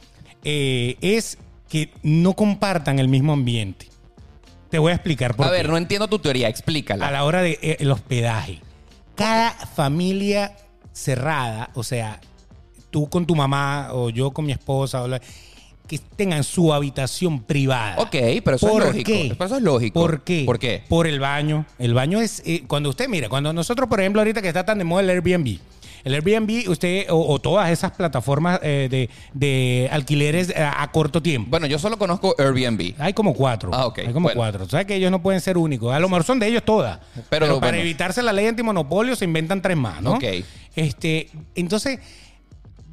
eh, es que no compartan el mismo ambiente. Te voy a explicar por a qué. ver, no entiendo tu teoría, explícala. a la hora de eh, el hospedaje. Cada familia cerrada, o sea, tú con tu mamá o yo con mi esposa, o la- que tengan su habitación privada. Ok, pero eso es ¿Por lógico. qué? Pero eso es lógico. ¿Por qué? ¿Por qué? Por el baño. El baño es eh, cuando usted mira, cuando nosotros, por ejemplo, ahorita que está tan de moda el Airbnb. El Airbnb, usted, o, o todas esas plataformas eh, de, de alquileres eh, a, a corto tiempo. Bueno, yo solo conozco Airbnb. Hay como cuatro. Ah, ok. Hay como Bueno. cuatro. O sea que ellos no pueden ser únicos. A lo mejor son de ellos todas. Pero, Pero, para bueno. evitarse la ley antimonopolio se inventan tres más, ¿no? Ok. Este, entonces,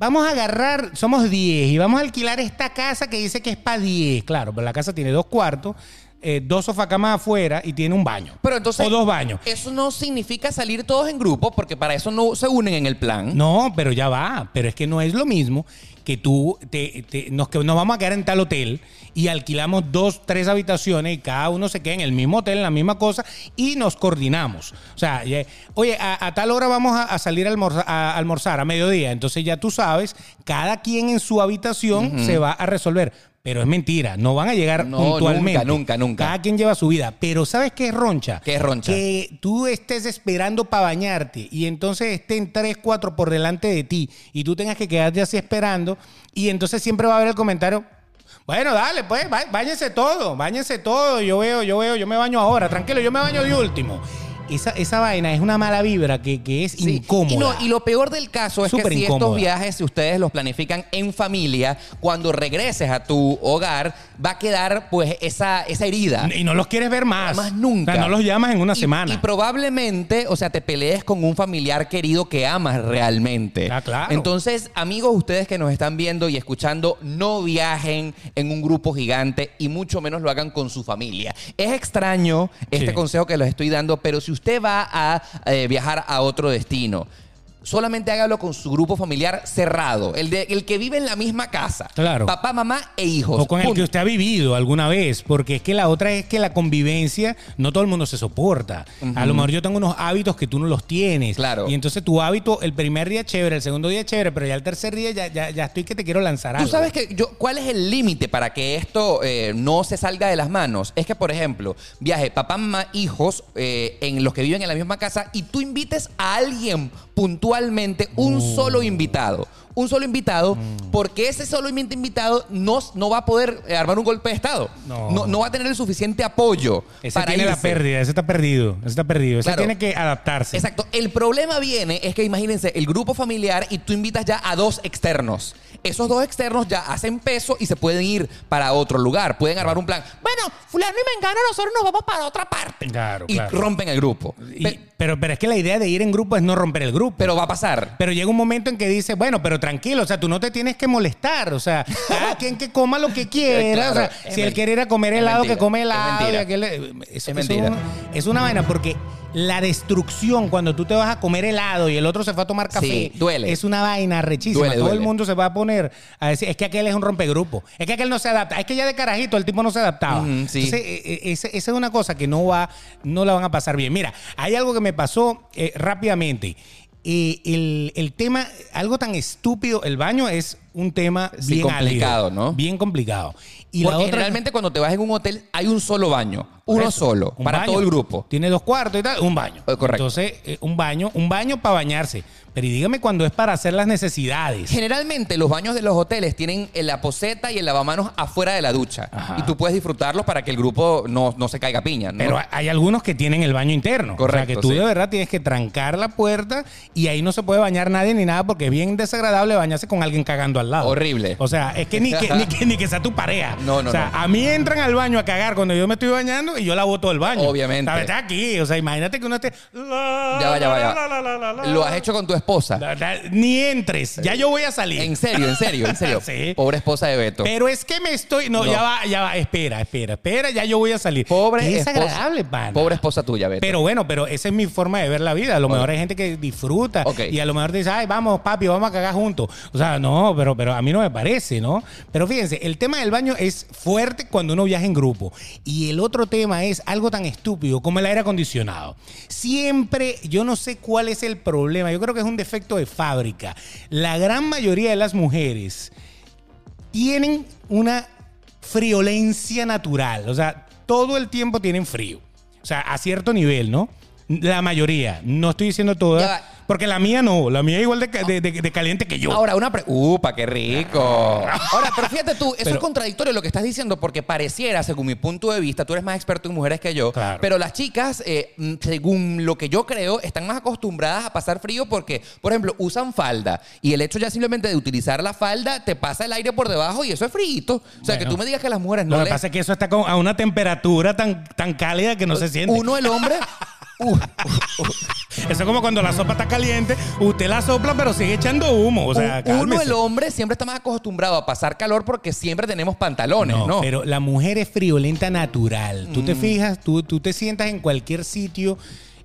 vamos a agarrar, somos 10 y vamos a alquilar esta casa que dice que es para 10. Claro, pero la casa tiene dos cuartos, eh, dos sofacamas afuera y tiene un baño. Pero entonces. O dos baños. Eso no significa salir todos en grupo, porque para eso no se unen en el plan. No, pero ya va. Pero es que no es lo mismo que tú te, te- nos, que nos vamos a quedar en tal hotel y alquilamos dos, tres habitaciones y cada uno se queda en el mismo hotel, en la misma cosa y nos coordinamos. O sea, ya- oye, a, a tal hora vamos a, a salir a almorzar, a almorzar a mediodía. Entonces ya tú sabes, cada quien en su habitación se va a resolver. Pero es mentira, no van a llegar No, puntualmente. nunca, nunca, nunca. Cada quien lleva su vida. Pero ¿sabes qué es roncha? ¿Qué es roncha? Que tú estés esperando para bañarte y entonces estén tres, cuatro por delante de ti y tú tengas que quedarte así esperando y entonces siempre va a haber el comentario. Bueno, dale, pues, bá- báñense todo, báñense todo. Yo veo, yo veo, yo me baño ahora, tranquilo, yo me baño de último. Esa, esa vaina es una mala vibra que, que es Sí. incómoda. Y, no, y lo peor del caso es Súper que si estos viajes, si ustedes los planifican en familia, cuando regreses a tu hogar, va a quedar pues esa, esa herida. Y no los quieres ver más. Más nunca. O sea, no los llamas en una Y- semana. Y probablemente, o sea, te pelees con un familiar querido que amas realmente. Ah, claro. Entonces, amigos, ustedes que nos están viendo y escuchando, no viajen en un grupo gigante y mucho menos lo hagan con su familia. Es extraño este Sí. consejo que les estoy dando, pero si usted va a eh, viajar a otro destino, solamente hágalo con su grupo familiar cerrado, el, de, el que vive en la misma casa. Claro. Papá, mamá e hijos. O con el Punto. que usted ha vivido alguna vez, porque es que la otra es que la convivencia, no todo el mundo se soporta. A lo mejor yo tengo unos hábitos que tú no los tienes. Claro. Y entonces tu hábito, el primer día chévere, el segundo día chévere, pero ya el tercer día ya, ya, ya estoy que te quiero lanzar algo. Tú sabes que yo, ¿cuál es el límite para que esto eh, no se salga de las manos? Es que, por ejemplo, viaje papá, mamá, hijos eh, en los que viven en la misma casa y tú invites a alguien un Uh. solo invitado. Un solo invitado, Mm. porque ese solo invitado no, no va a poder eh, armar un golpe de Estado. No. No, no va a tener el suficiente apoyo Ese para tiene la pérdida, ese está perdido, ese está perdido. Ese Claro. tiene que adaptarse. Exacto. El problema viene es que imagínense el grupo familiar y tú invitas ya a dos externos. Esos dos externos ya hacen peso y se pueden ir para otro lugar. Pueden armar un plan. Bueno, fulano y mengano, nosotros nos vamos para otra parte. Claro, y claro. rompen el grupo. Y- Pe- pero, pero es que la idea de ir en grupo es no romper el grupo. pero va a pasar. Pero llega un momento en que dice, bueno, pero tranquilo, o sea, tú no te tienes que molestar, o sea, cada quien que coma lo que quiera, Claro, o sea, es si él men- quiere ir a comer es helado, mentira, que come es helado, y mentira. Es mentira. un- es una vaina, porque la destrucción cuando tú te vas a comer helado y el otro se fue a tomar café, Sí, duele. es una vaina rechísima. Duele, Todo el mundo se va a poner a decir, es que aquel es un rompegrupo, es que aquel no se adapta, es que ya de carajito el tipo no se adaptaba. Sí. Entonces, eh, eh, esa esa es una cosa que no va, no la van a pasar bien. Mira, hay algo que me pasó eh, rápidamente. Eh, el, el tema, algo tan estúpido, el baño es un tema Sí, bien complicado, ¿no? Bien complicado. Y Porque la otra generalmente cuando te vas en un hotel hay un solo baño. Uno eso, solo. un Para baño. todo el grupo. Tiene dos cuartos y tal, un baño. Eh, correcto. Entonces, eh, un baño, un baño para bañarse. Pero y dígame cuando es para hacer las necesidades. Generalmente los baños de los hoteles tienen la poseta y el lavamanos afuera de la ducha. Ajá. Y tú puedes disfrutarlos para que el grupo no, no se caiga piña. ¿no? Pero hay algunos que tienen el baño interno. Correcto, O sea, que tú sí. de verdad tienes que trancar la puerta y ahí no se puede bañar nadie ni nada porque es bien desagradable bañarse con alguien cagando al lado. Horrible. O sea, es que ni que, ni que, ni que sea tu pareja. No, no, O sea, no. a mí entran al baño a cagar cuando yo me estoy bañando y yo la boto del baño. Obviamente. Está aquí. O sea, imagínate que uno esté... Ya va, ya va, ya va. Lo has hecho con tu esposa. La- la- Ni entres. Ya yo voy a salir. En serio, en serio, en serio. Sí. Pobre esposa de Beto. Pero es que me estoy. No, No. ya va, ya va. Espera, espera, espera. Ya yo voy a salir. Pobre Qué esposa. desagradable, pana. Pobre esposa tuya, Beto. Pero bueno, pero esa es mi forma de ver la vida. A lo mejor hay gente que disfruta y a lo mejor dice, ay, vamos, papi, vamos a cagar juntos. O sea, no, pero, pero a mí no me parece, ¿no? Pero fíjense, el tema del baño es fuerte cuando uno viaja en grupo. Y el otro tema es algo tan estúpido como el aire acondicionado. Siempre, yo no sé cuál es el problema. Yo creo que es un defecto de fábrica. La gran mayoría de las mujeres tienen una friolencia natural. O sea, todo el tiempo tienen frío. O sea, a cierto nivel, ¿no? La mayoría. No estoy diciendo todas. Porque la mía no. La mía es igual de, ca- de- de- de caliente que yo. Ahora, una pre ¡Upa, qué rico! Ahora, pero fíjate tú, eso Pero- es contradictorio lo que estás diciendo, porque pareciera, según mi punto de vista, tú eres más experto en mujeres que yo, Claro. pero las chicas, eh, mm, según lo que yo creo, están más acostumbradas a pasar frío porque, por ejemplo, usan falda y el hecho ya simplemente de utilizar la falda te pasa el aire por debajo y eso es frío. O sea, que Bueno. tú me digas que las mujeres Lo no que les- pasa es que eso está con- a una temperatura tan, tan cálida que no se siente. Uno, el hombre... Uh, Eso es como cuando la sopa está caliente, usted la sopla, pero sigue echando humo. O sea, uno, el hombre, siempre está más acostumbrado a pasar calor porque siempre tenemos pantalones, ¿no? No, pero la mujer es friolenta natural. Tú Mm. te fijas, tú, tú te sientas en cualquier sitio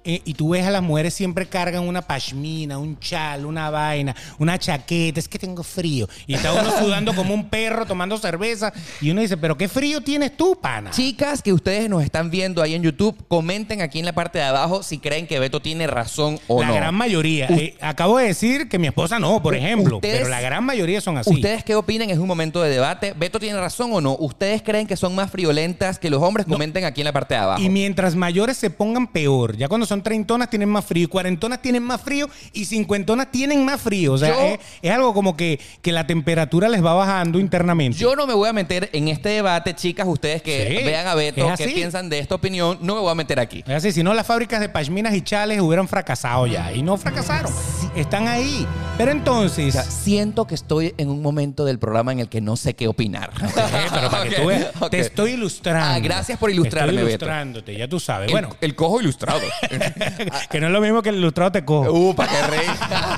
eh, y tú ves a las mujeres siempre cargan una pashmina, un chal, una vaina, una chaqueta, es que tengo frío. Y está uno sudando como un perro tomando cerveza y uno dice, pero qué frío tienes tú, pana. Chicas que ustedes nos están viendo ahí en YouTube, comenten aquí en la parte de abajo si creen que Beto tiene razón o la no. gran mayoría. Eh, acabo de decir que mi esposa no, por ejemplo, ustedes- pero la gran mayoría son así. ¿Ustedes qué opinan? Es un momento de debate. ¿Beto tiene razón o no? ¿Ustedes creen que son más friolentas que los hombres? Comenten aquí en la parte de abajo. Y mientras mayores se pongan peor. Ya cuando son treintonas tienen más frío, cuarentonas tienen más frío y cincuentonas tienen más frío. O sea, Yo- es, es algo como que, que la temperatura les va bajando internamente. Yo no me voy a meter en este debate, chicas. Ustedes que Sí, vean a Beto, así. piensan de esta opinión, no me voy a meter aquí. Es así, si no las fábricas de pashminas y chales hubieran fracasado ya. Y no fracasaron. Están ahí. Pero entonces... O sea, siento que estoy en un momento del programa en el que no sé qué opinar. Pero para que tú veas, te estoy ilustrando. Ah, gracias por ilustrarme, Estoy Beto. ilustrándote, ya tú sabes. El- Bueno, el, cojo ilustrado. que no es lo mismo que el ilustrado te cojo. uh, para qué reír.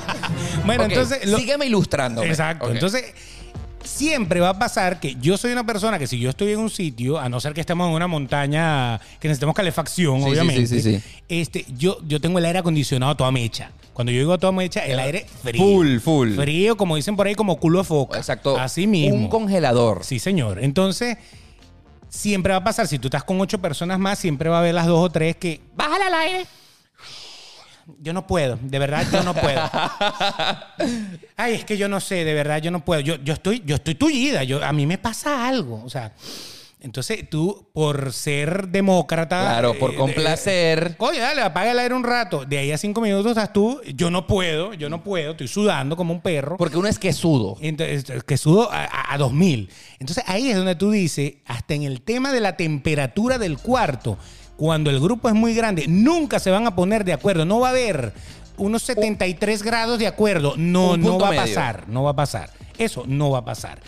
bueno, entonces... lo- sígueme ilustrando. Exacto. Ok. Entonces, siempre va a pasar que yo soy una persona que si yo estoy en un sitio, a no ser que estemos en una montaña que necesitemos calefacción, Sí, obviamente, sí, sí, sí. Este, yo, yo tengo el aire acondicionado a toda mecha. Cuando yo digo a toda mecha, el aire frío. Full, full. Frío, como dicen por ahí, como culo de foca. Exacto. Así mismo. Un congelador. Sí, señor. Entonces, siempre va a pasar, si tú estás con ocho personas más, siempre va a haber las dos o tres que, bájale al aire. Yo no puedo, de verdad yo no puedo. Ay, es que yo no sé, de verdad yo no puedo. Yo, yo estoy, yo estoy tullida, yo, a mí me pasa algo. O sea, entonces tú, por ser demócrata. Claro, por eh, complacer. Oye, dale, apaga el aire un rato. De ahí a cinco minutos estás tú. Yo no puedo, yo no puedo. Estoy sudando como un perro. Porque uno es quesudo. Entonces, que sudo a, a, a 2000. Entonces ahí es donde tú dices, hasta en el tema de la temperatura del cuarto, cuando el grupo es muy grande, nunca se van a poner de acuerdo. No va a haber unos 73 grados de acuerdo. No, no va a pasar. No va a pasar. Eso no va a pasar.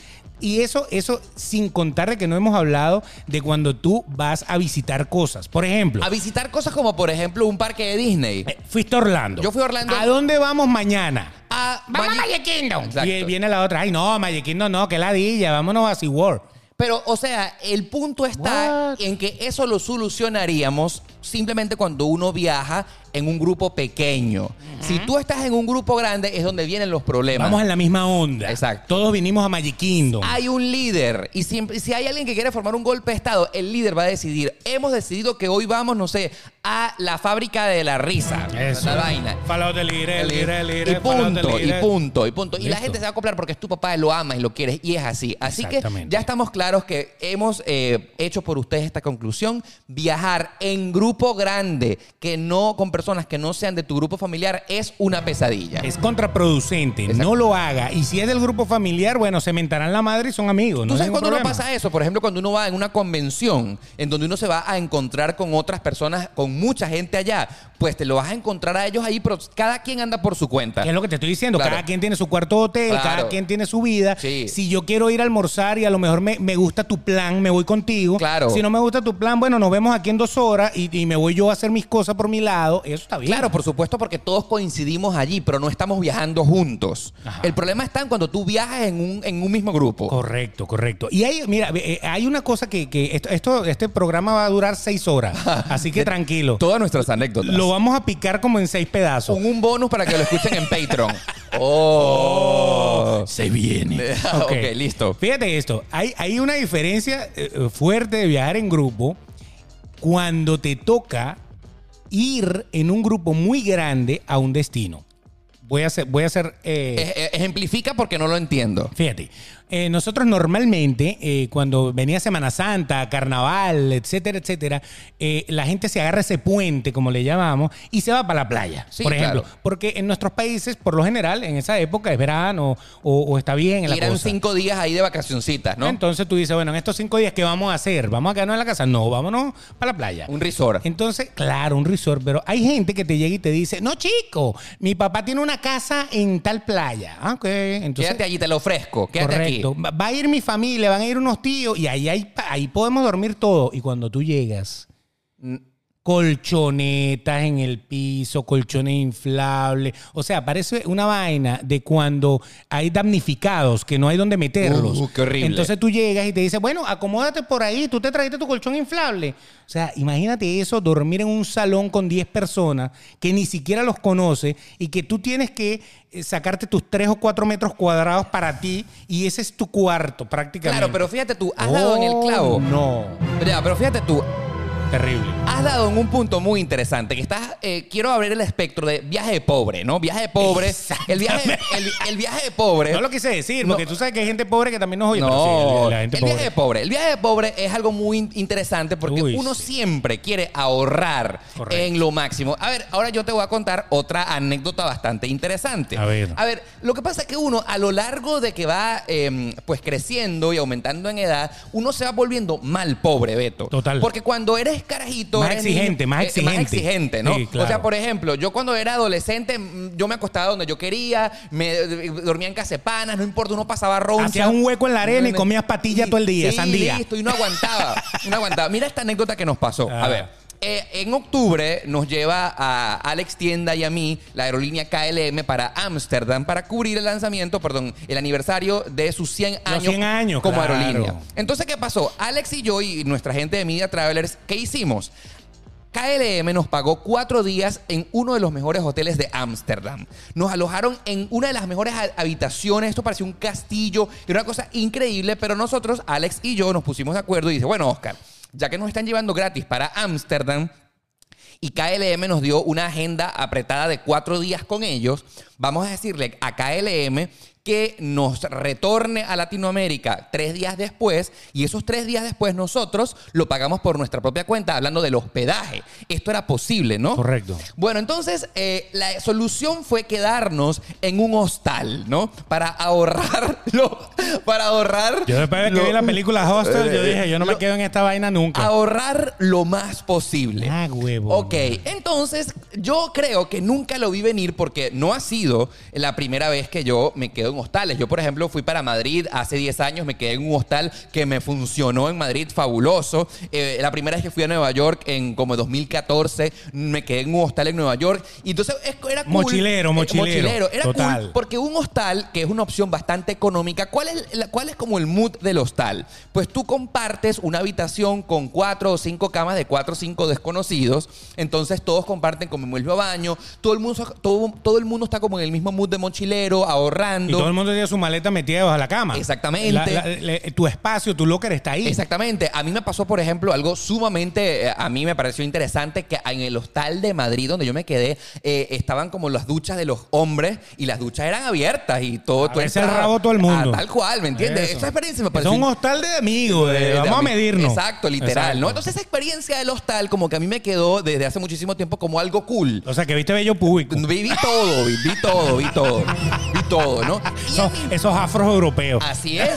Y eso, eso sin contar de que no hemos hablado de cuando tú vas a visitar cosas. Por ejemplo, A visitar cosas como, por ejemplo, un parque de Disney. eh, fuiste a Orlando. Yo fui a Orlando. ¿A dónde vamos mañana? A Vamos a Magic Kingdom. Exacto. Y viene la otra. Ay, no, Magic Kingdom no, que ladilla. Vámonos a SeaWorld. Pero, o sea, el punto está What? en que eso lo solucionaríamos simplemente cuando uno viaja en un grupo pequeño. Si tú estás en un grupo grande, es donde vienen los problemas. Vamos en la misma onda. Exacto. Todos vinimos a Magic Kingdom. Hay un líder y siempre, si hay alguien que quiere formar un golpe de Estado, el líder va a decidir. Hemos decidido que hoy vamos, no sé, a la fábrica de la risa. Eso. La vaina. Follow the leader, El- leader, leader, y punto, y punto, y punto. Y la gente se va a acoplar porque es tu papá, lo amas y lo quieres, y es así. Así que ya estamos claros que hemos eh, hecho por ustedes esta conclusión. Viajar en grupo grande, que no con personas que no sean de tu grupo familiar, es una pesadilla. Es contraproducente. Exacto. No lo haga. Y si es del grupo familiar, bueno, se mentarán la madre y son amigos. ¿Tú no sabes cuando uno pasa eso? Por ejemplo, cuando uno va en una convención en donde uno se va a encontrar con otras personas, con mucha gente allá, pues te lo vas a encontrar a ellos ahí, pero cada quien anda por su cuenta. Es lo que te estoy diciendo. Claro. Cada quien tiene su cuarto hotel, Claro. cada quien tiene su vida. Sí. Si yo quiero ir a almorzar y a lo mejor me, me gusta tu plan, me voy contigo. Claro. Si no me gusta tu plan, bueno, nos vemos aquí en dos horas y, y me voy yo a hacer mis cosas por mi lado. Eso está bien. Claro, por supuesto, porque todos coincidimos allí, pero no estamos viajando juntos. Ajá. El problema está en cuando tú viajas en un, en un mismo grupo. Correcto, correcto. Y hay, mira, eh, hay una cosa que, que esto, esto- este programa va a durar seis horas. Así que tranquilo. Todas nuestras anécdotas. Lo vamos a picar como en seis pedazos. Con un bonus para que lo escuchen en Patreon. Oh. Se viene. ok, listo. Fíjate esto. Hay, hay una diferencia eh, fuerte de viajar en grupo cuando te toca ir en un grupo muy grande a un destino. Voy a hacer, voy a hacer eh, ej- Ejemplifica porque no lo entiendo. Fíjate, eh, nosotros normalmente, eh, cuando venía Semana Santa, Carnaval, etcétera, etcétera, eh, la gente se agarra ese puente, como le llamamos, y se va para la playa, Sí, por ejemplo. claro. Porque en nuestros países, por lo general, en esa época es verano o, o está bien en la eran cosa. cinco días ahí de vacacioncitas, ¿no? Entonces tú dices, bueno, en estos cinco días, ¿qué vamos a hacer? ¿Vamos a quedarnos en la casa? No, vámonos para la playa. Un resort. Entonces, claro, un resort, pero hay gente que te llega y te dice, no, chico, mi papá tiene una casa en tal playa. Ah, ok. Entonces, quédate allí, te lo ofrezco. Quédate correcto. aquí. Va a ir mi familia, van a ir unos tíos y ahí, hay ahí podemos dormir todo. Y cuando tú llegas, colchonetas en el piso, colchones inflables. O sea, parece una vaina de cuando hay damnificados que no hay donde meterlos. Uh, qué horrible. Entonces tú llegas y te dices, bueno, acomódate por ahí, tú te trajiste tu colchón inflable. O sea, imagínate eso, dormir en un salón con 10 personas que ni siquiera los conoce y que tú tienes que eh, sacarte tus 3 o 4 metros cuadrados para ti y ese es tu cuarto prácticamente. Claro, pero fíjate tú, has dado en el clavo. Oh, No, Ya, pero fíjate tú, terrible. has dado en un punto muy interesante, que estás, eh, quiero abrir el espectro de viaje de pobre, ¿no? Viaje de pobre. El viaje, el, el viaje de pobre. No lo quise decir, porque No. tú sabes que hay gente pobre que también nos oye. No, pero sí, la gente el viaje pobre. de pobre. El viaje de pobre es algo muy in- interesante porque Uy, uno sí. siempre quiere ahorrar Correcto. en lo máximo. A ver, ahora yo te voy a contar otra anécdota bastante interesante. A ver. A ver, lo que pasa es que uno a lo largo de que va eh, pues creciendo y aumentando en edad, uno se va volviendo mal pobre, Beto. Total. Porque cuando eres carajito... Más eres exigente, más eh, exigente. más exigente, ¿no? Sí, claro. O sea, por ejemplo, yo cuando era adolescente, mm, yo me acostaba donde yo quería, me eh, dormía en casa de panas, no importa, uno pasaba roncha. Hacías un hueco en la arena y comías patilla Sí, todo el día, sí, sandía. listo, y no aguantaba, no aguantaba. Mira esta anécdota que nos pasó. Ah. A ver. Eh, en octubre nos lleva a Alex Tienda y a mí la aerolínea KLM para Ámsterdam para cubrir el lanzamiento, perdón, el aniversario de sus 100 Los años, 100 años, como claro. aerolínea. Entonces, ¿qué pasó? Alex y yo y nuestra gente de Media Travelers, ¿qué hicimos? KLM nos pagó cuatro días en uno de los mejores hoteles de Ámsterdam. Nos alojaron en una de las mejores ha- habitaciones. Esto parecía un castillo. Era una cosa increíble. Pero nosotros, Alex y yo, nos pusimos de acuerdo y dice, bueno, Oscar, ya que nos están llevando gratis para Ámsterdam, y KLM nos dio una agenda apretada de cuatro días con ellos, vamos a decirle a KLM que nos retorne a Latinoamérica tres días después y esos tres días después nosotros lo pagamos por nuestra propia cuenta, hablando del hospedaje. Esto era posible, ¿no? Correcto. Bueno, entonces eh, la solución fue quedarnos en un hostal, ¿no? Para ahorrarlo, para ahorrar... Yo después de que lo- vi la película Hostel, yo dije, yo no me lo- quedo en esta vaina nunca. ahorrar lo más posible. Ah, huevo. Ok, entonces yo creo que nunca lo vi venir porque no ha sido la primera vez que yo me quedo en hostales. Yo, por ejemplo, fui para Madrid hace 10 años, me quedé en un hostal que me funcionó en Madrid, fabuloso. Eh, la primera vez que fui a Nueva York en como 2014, me quedé en un hostal en Nueva York. Y entonces es- era cool. Mochilero, Eh, mochilero. Era Total. cool porque un hostal, que es una opción bastante económica, ¿cuál es, la- ¿cuál es como el mood del hostal? Pues tú compartes una habitación con cuatro o cinco camas de cuatro o cinco desconocidos, entonces todos comparten como el mismo baño, todo el mundo, todo, todo el mundo está como en el mismo mood de mochilero, Y ahorrando. Todo el mundo tiene su maleta metida debajo de la cama. Exactamente. La- la- le- tu espacio, tu locker está ahí. Exactamente. A mí me pasó, por ejemplo, algo sumamente, eh, a mí me pareció interesante que en el hostal de Madrid, donde yo me quedé, eh, estaban como las duchas de los hombres y las duchas eran abiertas y todo. el entrabas- rabo todo el mundo. Ah, tal cual, ¿me entiendes? Eso. Esa experiencia me Es pareció... un hostal de amigos, de, de- de vamos a medirnos. Exacto, literal, Exacto. ¿no? Entonces esa experiencia del hostal como que a mí me quedó desde hace muchísimo tiempo como algo cool. O sea, que viste bello público. Vi, vi todo, vi, vi todo, vi todo, vi todo, ¿no? Esos, esos afros europeos. Así es.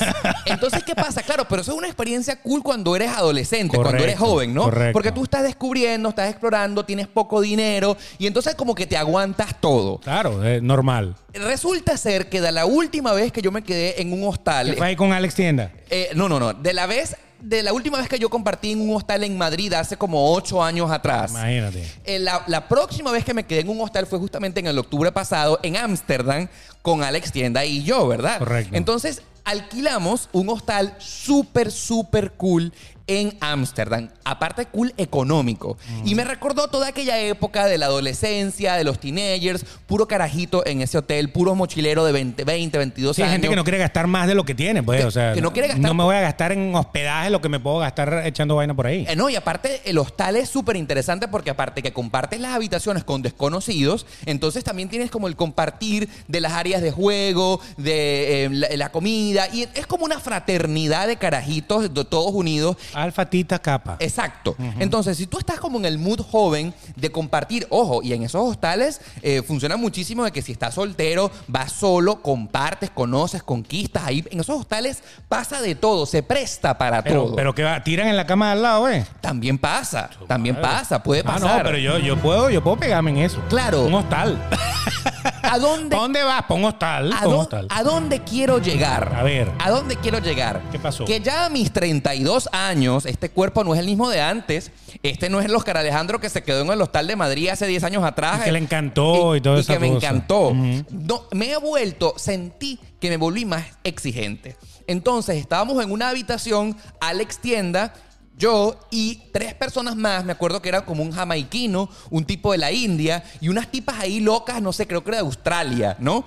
Entonces, ¿qué pasa? Claro, pero eso es una experiencia cool cuando eres adolescente, cuando eres joven, ¿no? correcto. Porque tú estás descubriendo, estás explorando, tienes poco dinero y entonces como que te aguantas todo. Claro, es normal. Resulta ser que de la última vez que yo me quedé en un ¿Qué hostal, fue ahí con Alex Tienda? eh, no, no, no, de la vez, de la última vez que yo compartí en un hostal en Madrid hace como ocho años atrás. Imagínate. Eh, la, la próxima vez que me quedé en un hostal fue justamente en el octubre pasado en Ámsterdam con Alex Tienda y yo, ¿verdad? Correcto. Entonces alquilamos un hostal súper, súper cool en Ámsterdam. Aparte cool económico. Mm. Y me recordó toda aquella época de la adolescencia, de los teenagers, puro carajito en ese hotel, puro mochilero de 20, 20 22 Sí, hay años. gente que no quiere gastar más de lo que tiene, pues. Que- o sea, que no quiere gastar- No me voy a gastar en hospedaje lo que me puedo gastar echando vaina por ahí. Eh, no, y aparte el hostal es súper interesante porque aparte que compartes las habitaciones con desconocidos, entonces también tienes como el compartir de las áreas de juego, de eh, la, la comida, y es como una fraternidad de carajitos, de todos unidos. Alfa, tita, capa. Exacto. Entonces, si tú estás como en el mood joven de compartir, ojo, y en esos hostales eh, funciona muchísimo de que si estás soltero, vas solo, compartes, conoces, conquistas. Ahí en esos hostales pasa de todo, se presta para pero, todo. pero que va, tiran en la cama de al lado, ¿eh? también pasa, también pasa, puede Ah, pasar. no, pero yo, yo puedo, yo puedo pegarme en eso. Claro. Un hostal. ¿A dónde, ¿A dónde vas? Pon hostal. a, a dónde quiero llegar? A ver. ¿A dónde quiero llegar? ¿Qué pasó? Que ya a mis 32 años, este cuerpo no es el mismo de antes. Este no es el Oscar Alejandro que se quedó en el hostal de Madrid hace 10 años atrás. Y que le encantó y toda esa que me encantó. No, me he vuelto, sentí que me volví más exigente. Entonces estábamos en una habitación, Alex Tienda, yo y tres personas más, me acuerdo que era como un jamaiquino, un tipo de la India y unas tipas ahí locas, no sé, creo que era de Australia, ¿no?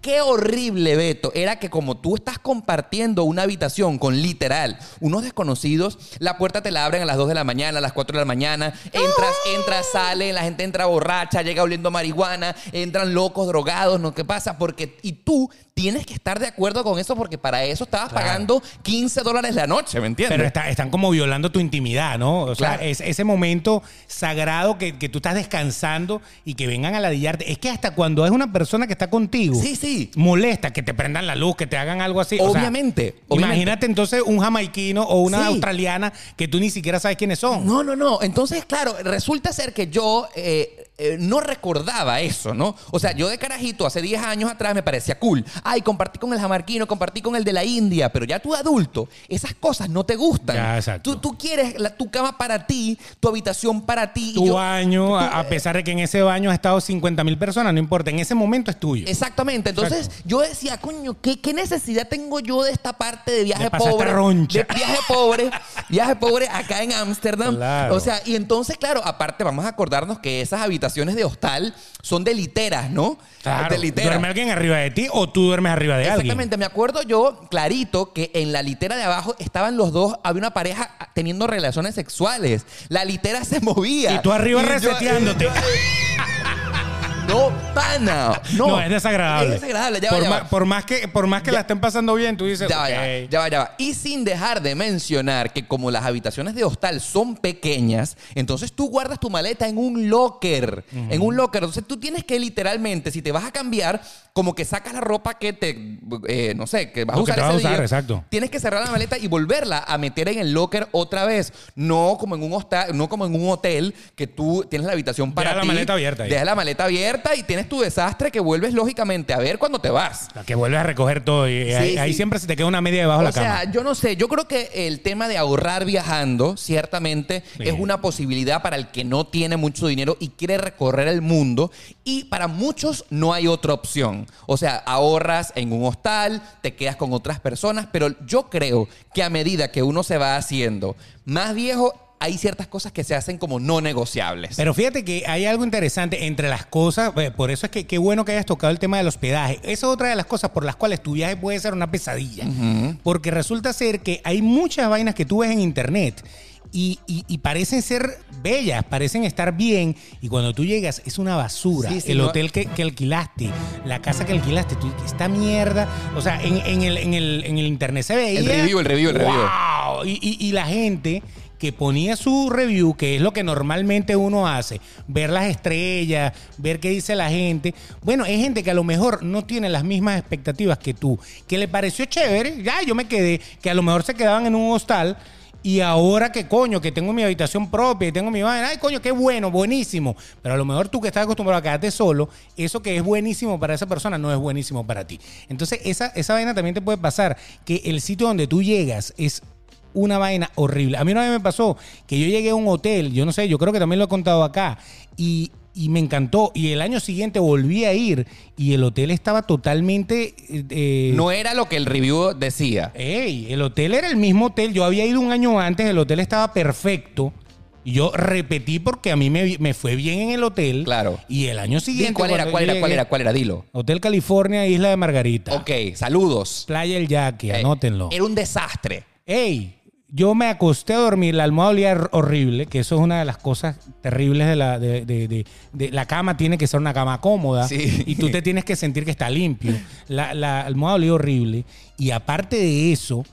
Qué horrible, Beto. Era que como tú estás compartiendo una habitación con literal unos desconocidos, la puerta te la abren a las 2 de la mañana, a las 4 de la mañana, entras, entras, sale, la gente entra borracha, llega oliendo marihuana, entran locos, drogados, ¿no? ¿Qué pasa? Porque, y tú tienes que estar de acuerdo con eso porque para eso estabas Claro. pagando 15 dólares la noche, ¿me entiendes? Pero está- están como violando tu intimidad, ¿no? O sea, es ese momento sagrado que, que tú estás descansando y que vengan a ladillarte. Es que hasta cuando es una persona que está contigo, Sí, sí. molesta que te prendan la luz, que te hagan algo así. O sea, Obviamente, obviamente. Imagínate entonces un jamaiquino o una Sí. australiana que tú ni siquiera sabes quiénes son. No, no, no. Entonces, claro, resulta ser que yo eh, eh, no recordaba eso, ¿no? O sea, yo de carajito, hace 10 años atrás me parecía cool. Ay, compartí con el jamarquino, compartí con el de la India, pero ya tú adulto, esas cosas no te gustan. Ya, exacto. Tú, tú quieres la- tu cama para ti, tu habitación para ti. y Tu yo- baño, tú- a, a pesar de que en ese baño ha estado 50 mil personas, no importa, en ese momento es tuyo. Exactamente. Entonces yo decía, coño, ¿qué, qué necesidad tengo yo de esta parte de viaje pobre? De viaje pobre, viaje pobre acá en Ámsterdam. Claro. O sea, y entonces, claro, aparte vamos a acordarnos que esas habitaciones de hostal son de literas, ¿no? Claro, De literas. duerme alguien arriba de ti o tú duermes arriba de alguien. Exactamente, me acuerdo yo clarito que en la litera de abajo estaban los dos, había una pareja teniendo relaciones sexuales. La litera se movía. Y tú arriba yo- reseteándote. no, pana. No, No, es desagradable. Es desagradable, ya va, por, ya va. por más que, por más que la estén pasando bien, tú dices, Ya va, ya va, ya. Y sin dejar de mencionar que como las habitaciones de hostal son pequeñas, entonces tú guardas tu maleta en un locker. En un locker. Entonces tú tienes que literalmente, si te vas a cambiar, como que sacas la ropa que te, eh, no sé, que vas a Lo que usar te vas a usar, día. exacto. Tienes que cerrar la maleta y volverla a meter en el locker otra vez. No como en un hostal, no como en un hotel que tú tienes la habitación para Deja la ti. maleta abierta ahí. Deja la maleta abierta y tienes tu desastre que vuelves lógicamente a ver cuando te vas. La que vuelves a recoger todo y ahí, ahí sí. siempre se te queda una media debajo de O la cama. sea, yo no sé, yo creo que el tema de ahorrar viajando ciertamente Sí. es una posibilidad para el que no tiene mucho dinero y quiere recorrer el mundo y para muchos no hay otra opción. O sea, ahorras en un hostal, te quedas con otras personas, pero yo creo que a medida que uno se va haciendo más viejo, hay ciertas cosas que se hacen como no negociables. Pero fíjate que hay algo interesante entre las cosas, eh, por eso es que qué bueno que hayas tocado el tema del hospedaje. Esa es otra de las cosas por las cuales tu viaje puede ser una pesadilla. Porque resulta ser que hay muchas vainas que tú ves en internet. Y, y- y parecen ser bellas, parecen estar bien. Y cuando tú llegas es una basura. Sí, sí, el no- hotel que, que alquilaste, la casa que alquilaste, tú, esta mierda. O sea, en, en el, en, el, en el internet se veía. El review, el review, el review. ¡Wow! Y, y- y la gente que ponía su review, que es lo que normalmente uno hace, ver las estrellas, ver qué dice la gente. Bueno, hay gente que a lo mejor no tiene las mismas expectativas que tú, que le pareció chévere, ya yo me quedé, que a lo mejor se quedaban en un hostal. Y ahora que coño, que tengo mi habitación propia y tengo mi vaina, ay coño, qué bueno, buenísimo. Pero a lo mejor tú que estás acostumbrado a quedarte solo, eso que es buenísimo para esa persona no es buenísimo para ti. Entonces, esa, esa vaina también te puede pasar, que el sitio donde tú llegas es una vaina horrible. A mí una vez me pasó que yo llegué a un hotel, yo no sé, yo creo que también lo he contado acá, y, y me encantó. Y el año siguiente volví a ir y el hotel estaba totalmente... eh, eh, no era lo que el review decía. Ey, el hotel era el mismo hotel. Yo había ido un año antes, el hotel estaba perfecto. Y yo repetí porque a mí me, me fue bien en el hotel. Claro. Y el año siguiente. ¿Cuál era? ¿Cuál era? ¿Cuál era? ¿Cuál era? Dilo. Hotel California, Isla de Margarita. Ok, saludos. Playa El Yaque, Eh, anótenlo. Era un desastre. Ey, yo me acosté a dormir, la almohada olía hor- horrible, que eso es una de las cosas terribles de la, de, de- de- de- la cama, tiene que ser una cama cómoda Sí. y tú te tienes que sentir que está limpio. La, la almohada olía horrible y aparte de eso,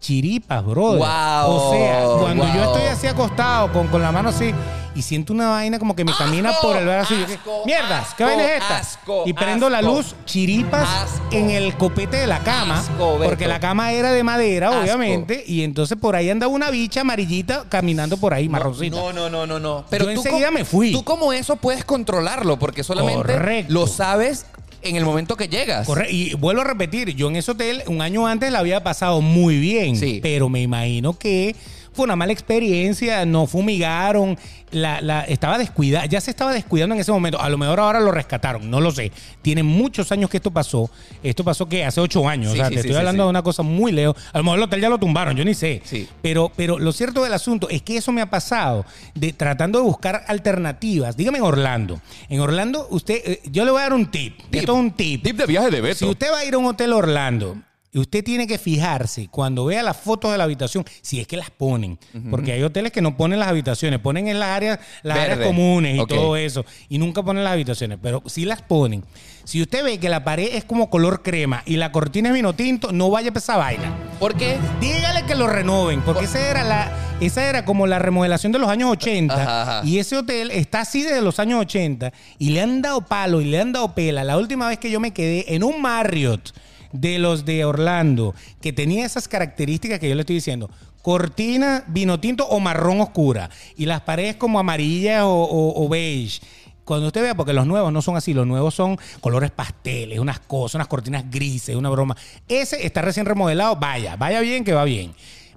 chiripas, brother. Wow, o sea, cuando yo estoy así acostado con, con la mano así y siento una vaina como que me camina ¡Asco! por el brazo. y yo, ¿qué- ¡Asco! Mierda, ¡Asco! ¿qué vaina es esta? ¡Asco! y prendo la luz, chiripas en el copete de la cama, porque la cama era de madera, obviamente, y entonces por ahí andaba una bicha amarillita caminando por ahí, marroncita. No, no, no, no, no. Pero Yo tú enseguida me fui. Tú como eso puedes controlarlo porque solamente Correcto. lo sabes en el momento que llegas. Correcto. Y vuelvo a repetir, yo en ese hotel un año antes la había pasado muy bien, Sí. pero me imagino que fue una mala experiencia, no fumigaron, la, la- estaba descuidada, ya se estaba descuidando en ese momento. A lo mejor ahora lo rescataron, no lo sé. Tiene muchos años que esto pasó. Esto pasó que hace ocho años. Sí, o sea, sí, te sí, estoy hablando de una cosa muy lejos. A lo mejor el hotel ya lo tumbaron, yo ni sé. Pero, pero lo cierto del asunto es que eso me ha pasado de tratando de buscar alternativas. Dígame en Orlando. En Orlando, usted, eh, yo le voy a dar un tip. Esto es un tip. Tip de viaje de Beto. Si usted va a ir a un hotel Orlando, y usted tiene que fijarse cuando vea las fotos de la habitación, si es que las ponen. Porque hay hoteles que no ponen las habitaciones, ponen en las áreas, las Verde. áreas comunes y todo eso. Y nunca ponen las habitaciones. Pero si las ponen. Si usted ve que la pared es como color crema y la cortina es vino tinto, no vaya a esa vaina. ¿Por qué? Dígale que lo renoven, porque esa era la, esa era como la remodelación de los años 80. Ajá, ajá. Y ese hotel está así desde los años 80 y le han dado palo y le han dado pela. La última vez que yo me quedé en un Marriott de los de Orlando, que tenía esas características que yo le estoy diciendo. Cortina, vino tinto o marrón oscura. Y las paredes como amarillas o, o- o beige. Cuando usted vea, porque los nuevos no son así, los nuevos son colores pasteles, unas cosas, unas cortinas grises, una broma. Ese está recién remodelado, vaya, vaya bien que va bien.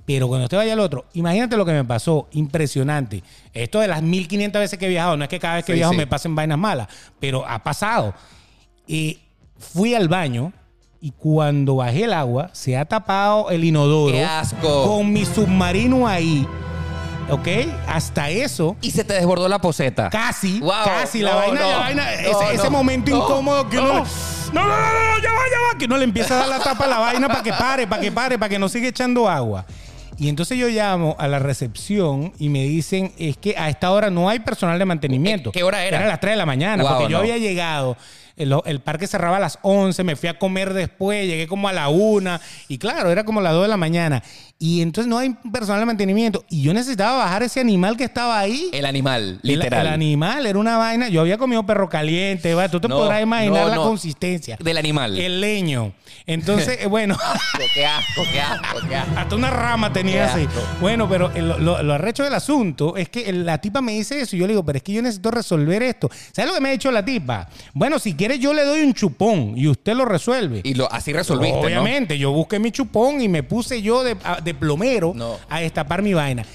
Pero cuando usted vaya al otro, imagínate lo que me pasó, impresionante. Esto de las 1500 veces que he viajado, no es que cada vez que Sí, viajo sí. me pasen vainas malas, pero ha pasado. Y fui al baño y cuando bajé el agua, se ha tapado el inodoro ¡Qué asco! con mi submarino ahí. ¿Ok? Hasta eso. Y se te desbordó la poseta. Casi, Wow, casi, la no, vaina, no, la vaina, no, ese, momento incómodo que uno, no. no, no, no, ya va, ya va, que uno le empieza a dar la tapa a la vaina para que pare, para que pare, para que no siga echando agua. Y entonces yo llamo a la recepción y me dicen, es que a esta hora no hay personal de mantenimiento. ¿Qué hora era? Era las 3 de la mañana, Wow, porque yo había llegado, el, el parque cerraba a las 11, me fui a comer después, llegué como a la 1, y claro, era como las 2 de la mañana. Y entonces no hay personal de mantenimiento. Y yo necesitaba bajar ese animal que estaba ahí. El animal, literal. El, animal era una vaina. Yo había comido perro caliente. ¿va? Tú te No, podrás imaginar no, la consistencia. Del animal. El leño. Entonces, eh, bueno, Asco, qué asco, qué asco, qué asco. hasta una rama tenía así. Bueno, pero el- lo, lo arrecho del asunto es que la tipa me dice eso. Y yo le digo, pero es que yo necesito resolver esto. ¿Sabes lo que me ha dicho la tipa? Bueno, si quieres, yo le doy un chupón y usted lo resuelve. Y lo, así resolviste. Obviamente, yo busqué mi chupón y me puse yo de, de plomero No. a destapar mi vaina.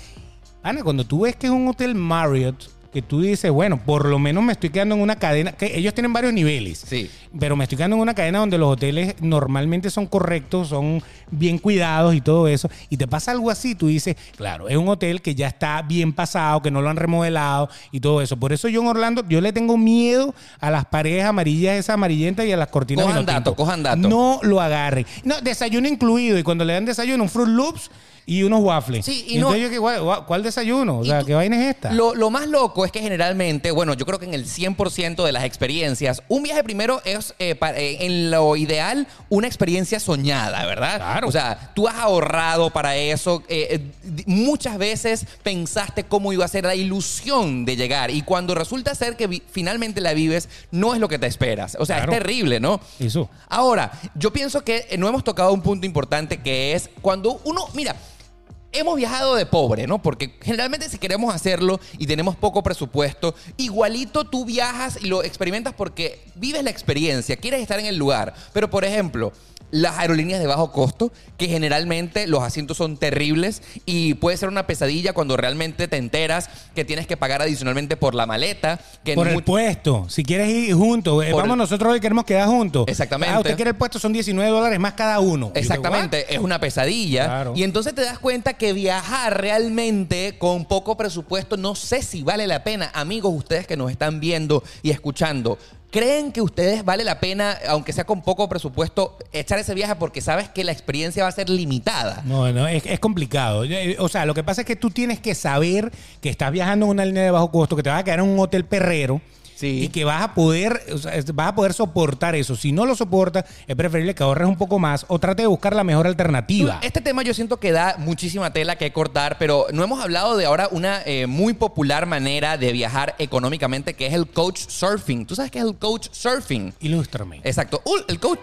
Ana, cuando tú ves que es un hotel Marriott, que tú dices, bueno, por lo menos me estoy quedando en una cadena, que ellos tienen varios niveles. Sí. Pero me estoy quedando en una cadena donde los hoteles normalmente son correctos, son bien cuidados y todo eso. Y te pasa algo así, tú dices, claro, es un hotel que ya está bien pasado, que no lo han remodelado y todo eso. Por eso yo en Orlando, yo le tengo miedo a las paredes amarillas, esas amarillentas y a las cortinas. Cojan dato, cojan dato. No lo agarren. No, desayuno incluido. Y cuando le dan desayuno, un Fruit Loops y unos waffles. Sí, y y no- yo, que, "Guau, guau, ¿cuál desayuno? O sea, tú- ¿qué vaina es esta? Lo, lo más loco es que generalmente, bueno, yo creo que en el 100% de las experiencias, un viaje primero es, eh, eh, en lo ideal, una experiencia soñada, ¿verdad? Claro. O sea, tú has ahorrado para eso. eh, muchas veces pensaste cómo iba a ser la ilusión de llegar. Y cuando resulta ser que finalmente la vives, no es lo que te esperas. O sea, Claro. es terrible, ¿no? Eso. Ahora, yo pienso que no hemos tocado un punto importante que es cuando uno, mira, hemos viajado de pobre, ¿no? Porque generalmente si queremos hacerlo y tenemos poco presupuesto, igualito tú viajas y lo experimentas porque vives la experiencia, quieres estar en el lugar. Pero, por ejemplo, las aerolíneas de bajo costo, que generalmente los asientos son terribles y puede ser una pesadilla cuando realmente te enteras que tienes que pagar adicionalmente por la maleta. Que Por el puesto. Si quieres ir juntos, eh, vamos el- nosotros hoy queremos quedar juntos. Exactamente. Ah, usted quiere el puesto, son 19 dólares más cada uno. Exactamente, es una pesadilla. Claro. Y entonces te das cuenta que viajar realmente con poco presupuesto, no sé si vale la pena. Amigos, ustedes que nos están viendo y escuchando, ¿creen que ustedes vale la pena, aunque sea con poco presupuesto, echar ese viaje porque sabes que la experiencia va a ser limitada? No, no, es, es complicado. Eh, O sea, lo que pasa es que tú tienes que saber que estás viajando en una línea de bajo costo, que te vas a quedar en un hotel perrero. Sí. Y que vas a poder, o sea, es- vas a poder soportar eso. Si no lo soportas, es preferible que ahorres un poco más o trate de buscar la mejor alternativa. Este tema yo siento que da muchísima tela que cortar, pero no hemos hablado de ahora una eh, muy popular manera de viajar económicamente, que es el coach surfing. ¿Tú sabes qué es el coach surfing? Ilústrame. Exacto. Uh, el coach.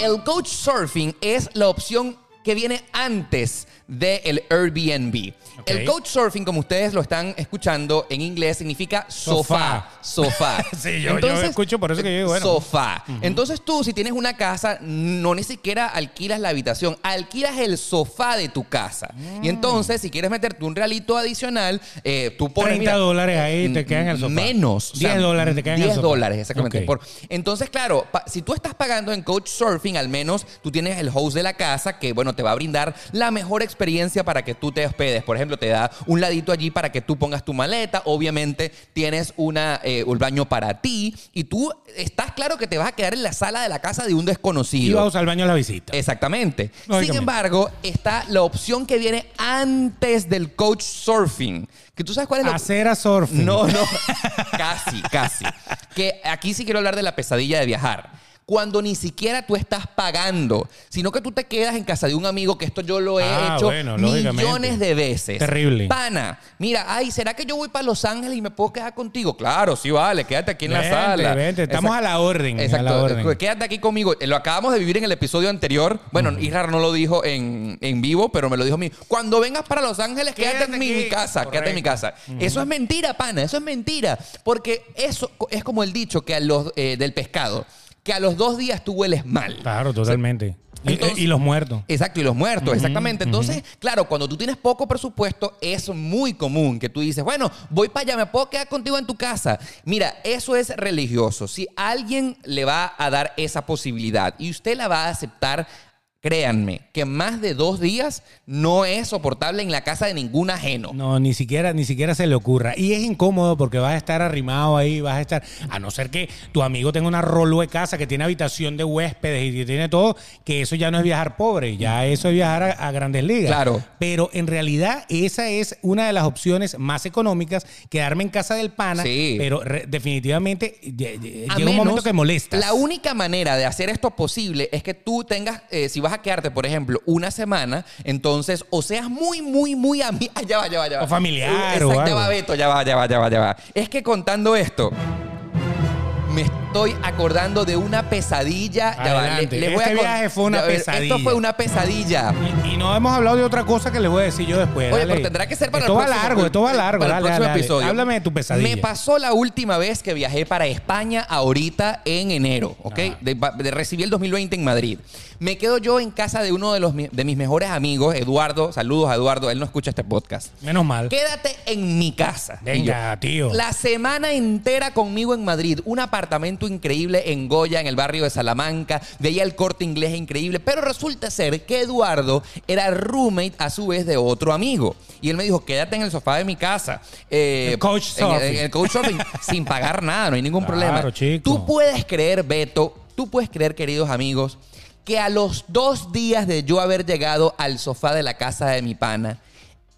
El coach surfing es la opción que viene antes del Airbnb. El coach surfing, como ustedes lo están escuchando en inglés, significa sofá. Sofá. Sí, yo- yo escucho, por eso que yo digo, bueno. Sofá. Entonces tú, si tienes una casa, no ni siquiera alquilas la habitación, alquilas el sofá de tu casa. Mm. Y entonces, si quieres meterte un realito adicional, eh, tú pones... 30 mira, dólares ahí te quedan en el sofá. Menos. 10 dólares te quedan en el 10 sofá. dólares, exactamente. Por- entonces, claro, pa- si tú estás pagando en Couchsurfing, al menos tú tienes el host de la casa que, bueno, te va a brindar la mejor experiencia para que tú te hospedes. Por ejemplo, te da un ladito allí para que tú pongas tu maleta. Obviamente, tienes una, eh, un baño para ti y tú estás claro que te vas a quedar en la sala de la casa de un Y desconocido. vas a usar el baño a la visita. Exactamente. Sin embargo, está la opción que viene antes del coach surfing. Que tú sabes cuál es la Hacer a surfing. no, no. casi, casi. Que aquí sí quiero hablar de la pesadilla de viajar. Cuando ni siquiera tú estás pagando, sino que tú te quedas en casa de un amigo, que esto yo lo he Ah, hecho bueno, millones de veces. Terrible. Pana, mira, ay, ¿será que yo voy para Los Ángeles y me puedo quedar contigo? Claro, sí, vale, quédate aquí en la sala. vente, estamos Exacto. a la orden, a Exacto, la orden. quédate aquí conmigo. Lo acabamos de vivir en el episodio anterior. Bueno, Israr no lo dijo en, en vivo, pero me lo dijo a mí. Cuando vengas para Los Ángeles, quédate, Quédate en mi casa, quédate en mi casa. Eso es mentira, pana, eso es mentira. Porque eso es como el dicho que a los, eh, del pescado, que a los dos días tú hueles mal. Claro, totalmente. Y- Entonces- y, los muertos. Exacto, y los muertos, exactamente. Entonces, claro, cuando tú tienes poco presupuesto, es muy común que tú dices, bueno, voy para allá, me puedo quedar contigo en tu casa. Mira, eso es religioso. Si alguien le va a dar esa posibilidad y usted la va a aceptar, créanme que más de dos días no es soportable en la casa de ningún ajeno. No, ni siquiera, ni siquiera se le ocurra. Y es incómodo porque vas a estar arrimado ahí, vas a estar. A no ser que tu amigo tenga una rolo de casa que tiene habitación de huéspedes y tiene todo, que eso ya no es viajar pobre, ya eso es viajar a, a grandes ligas. Claro. Pero en realidad, esa es una de las opciones más económicas, quedarme en casa del pana. Sí. Pero re- definitivamente llega un momento que molestas. La única manera de hacer esto posible es que tú tengas, eh, si vas a quedarte, por ejemplo, una semana, entonces, o seas muy, muy, muy amigo. Ya va, ya va, ya va. O familiar Exacto, o ya algo. va, Beto, ya va, ya va, ya va, ya va. Es que contando esto. Me estoy acordando de una pesadilla. Ya va, le- les voy a Este con- viaje fue una Ya, a pesadilla. Esto fue una pesadilla. Y, y no hemos hablado de otra cosa que les voy a decir yo después. Oye, dale. pero tendrá que ser para esto el va próximo largo, esto va largo. para el dale, próximo dale, episodio. Háblame de tu pesadilla. Me pasó la última vez que viajé para España ahorita en enero, ¿ok? De, de- recibí el 2020 en Madrid. Me quedo yo en casa de uno de, los, de mis mejores amigos, Eduardo. Saludos a Eduardo, él no escucha este podcast. Menos mal. Quédate en mi casa. Venga, tío. La semana entera conmigo en Madrid. Un apartamento increíble en Goya, en el barrio de Salamanca. Veía el corte inglés increíble. Pero resulta ser que Eduardo era roommate a su vez de otro amigo. Y él me dijo, quédate en el sofá de mi casa. Eh, El coach en el coach surfing, sin pagar nada, no hay ningún Claro, problema. chico. Tú puedes creer, Beto, tú puedes creer, queridos amigos, que a los dos días de yo haber llegado al sofá de la casa de mi pana,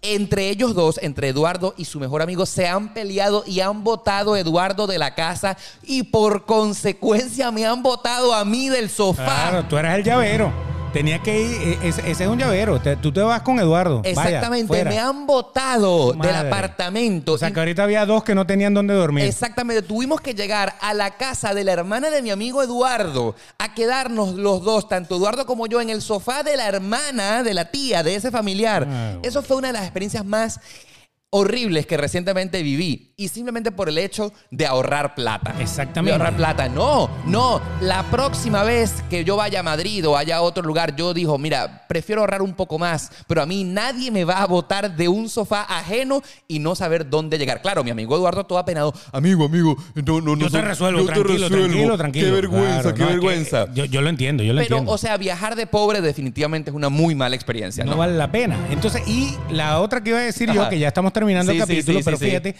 entre ellos dos, entre Eduardo y su mejor amigo, se han peleado y han votado a Eduardo de la casa y por consecuencia me han votado a mí del sofá. Claro, tú eras el llavero. Tenía que ir, e- ese, ese es un llavero. Te- tú te vas con Eduardo. Exactamente, me han votado del apartamento. O sea que ahorita había dos que no tenían dónde dormir. Exactamente, tuvimos que llegar a la casa de la hermana de mi amigo Eduardo a quedarnos los dos, tanto Eduardo como yo, en el sofá de la hermana, de la tía, de ese familiar. Ah, bueno. Eso fue una de las experiencias más horribles que recientemente viví y simplemente por el hecho de ahorrar plata. Exactamente. De ahorrar plata. No, no. La próxima vez que yo vaya a Madrid o vaya a otro lugar, yo digo, mira, prefiero ahorrar un poco más, pero a mí nadie me va a botar de un sofá ajeno y no saber dónde llegar. Claro, mi amigo Eduardo todo apenado. Amigo, amigo, no, no, no. Yo te resuelvo, yo te tranquilo, resuelvo. tranquilo, tranquilo. Qué vergüenza, Claro, qué no, es que, vergüenza. yo, yo lo entiendo, yo lo Pero, entiendo. o sea, viajar de pobre definitivamente es una muy mala experiencia, no, ¿no? vale la pena. Entonces, y la otra que iba a decir yo, que ya estamos terminando Sí, el capítulo, sí, pero sí, fíjate,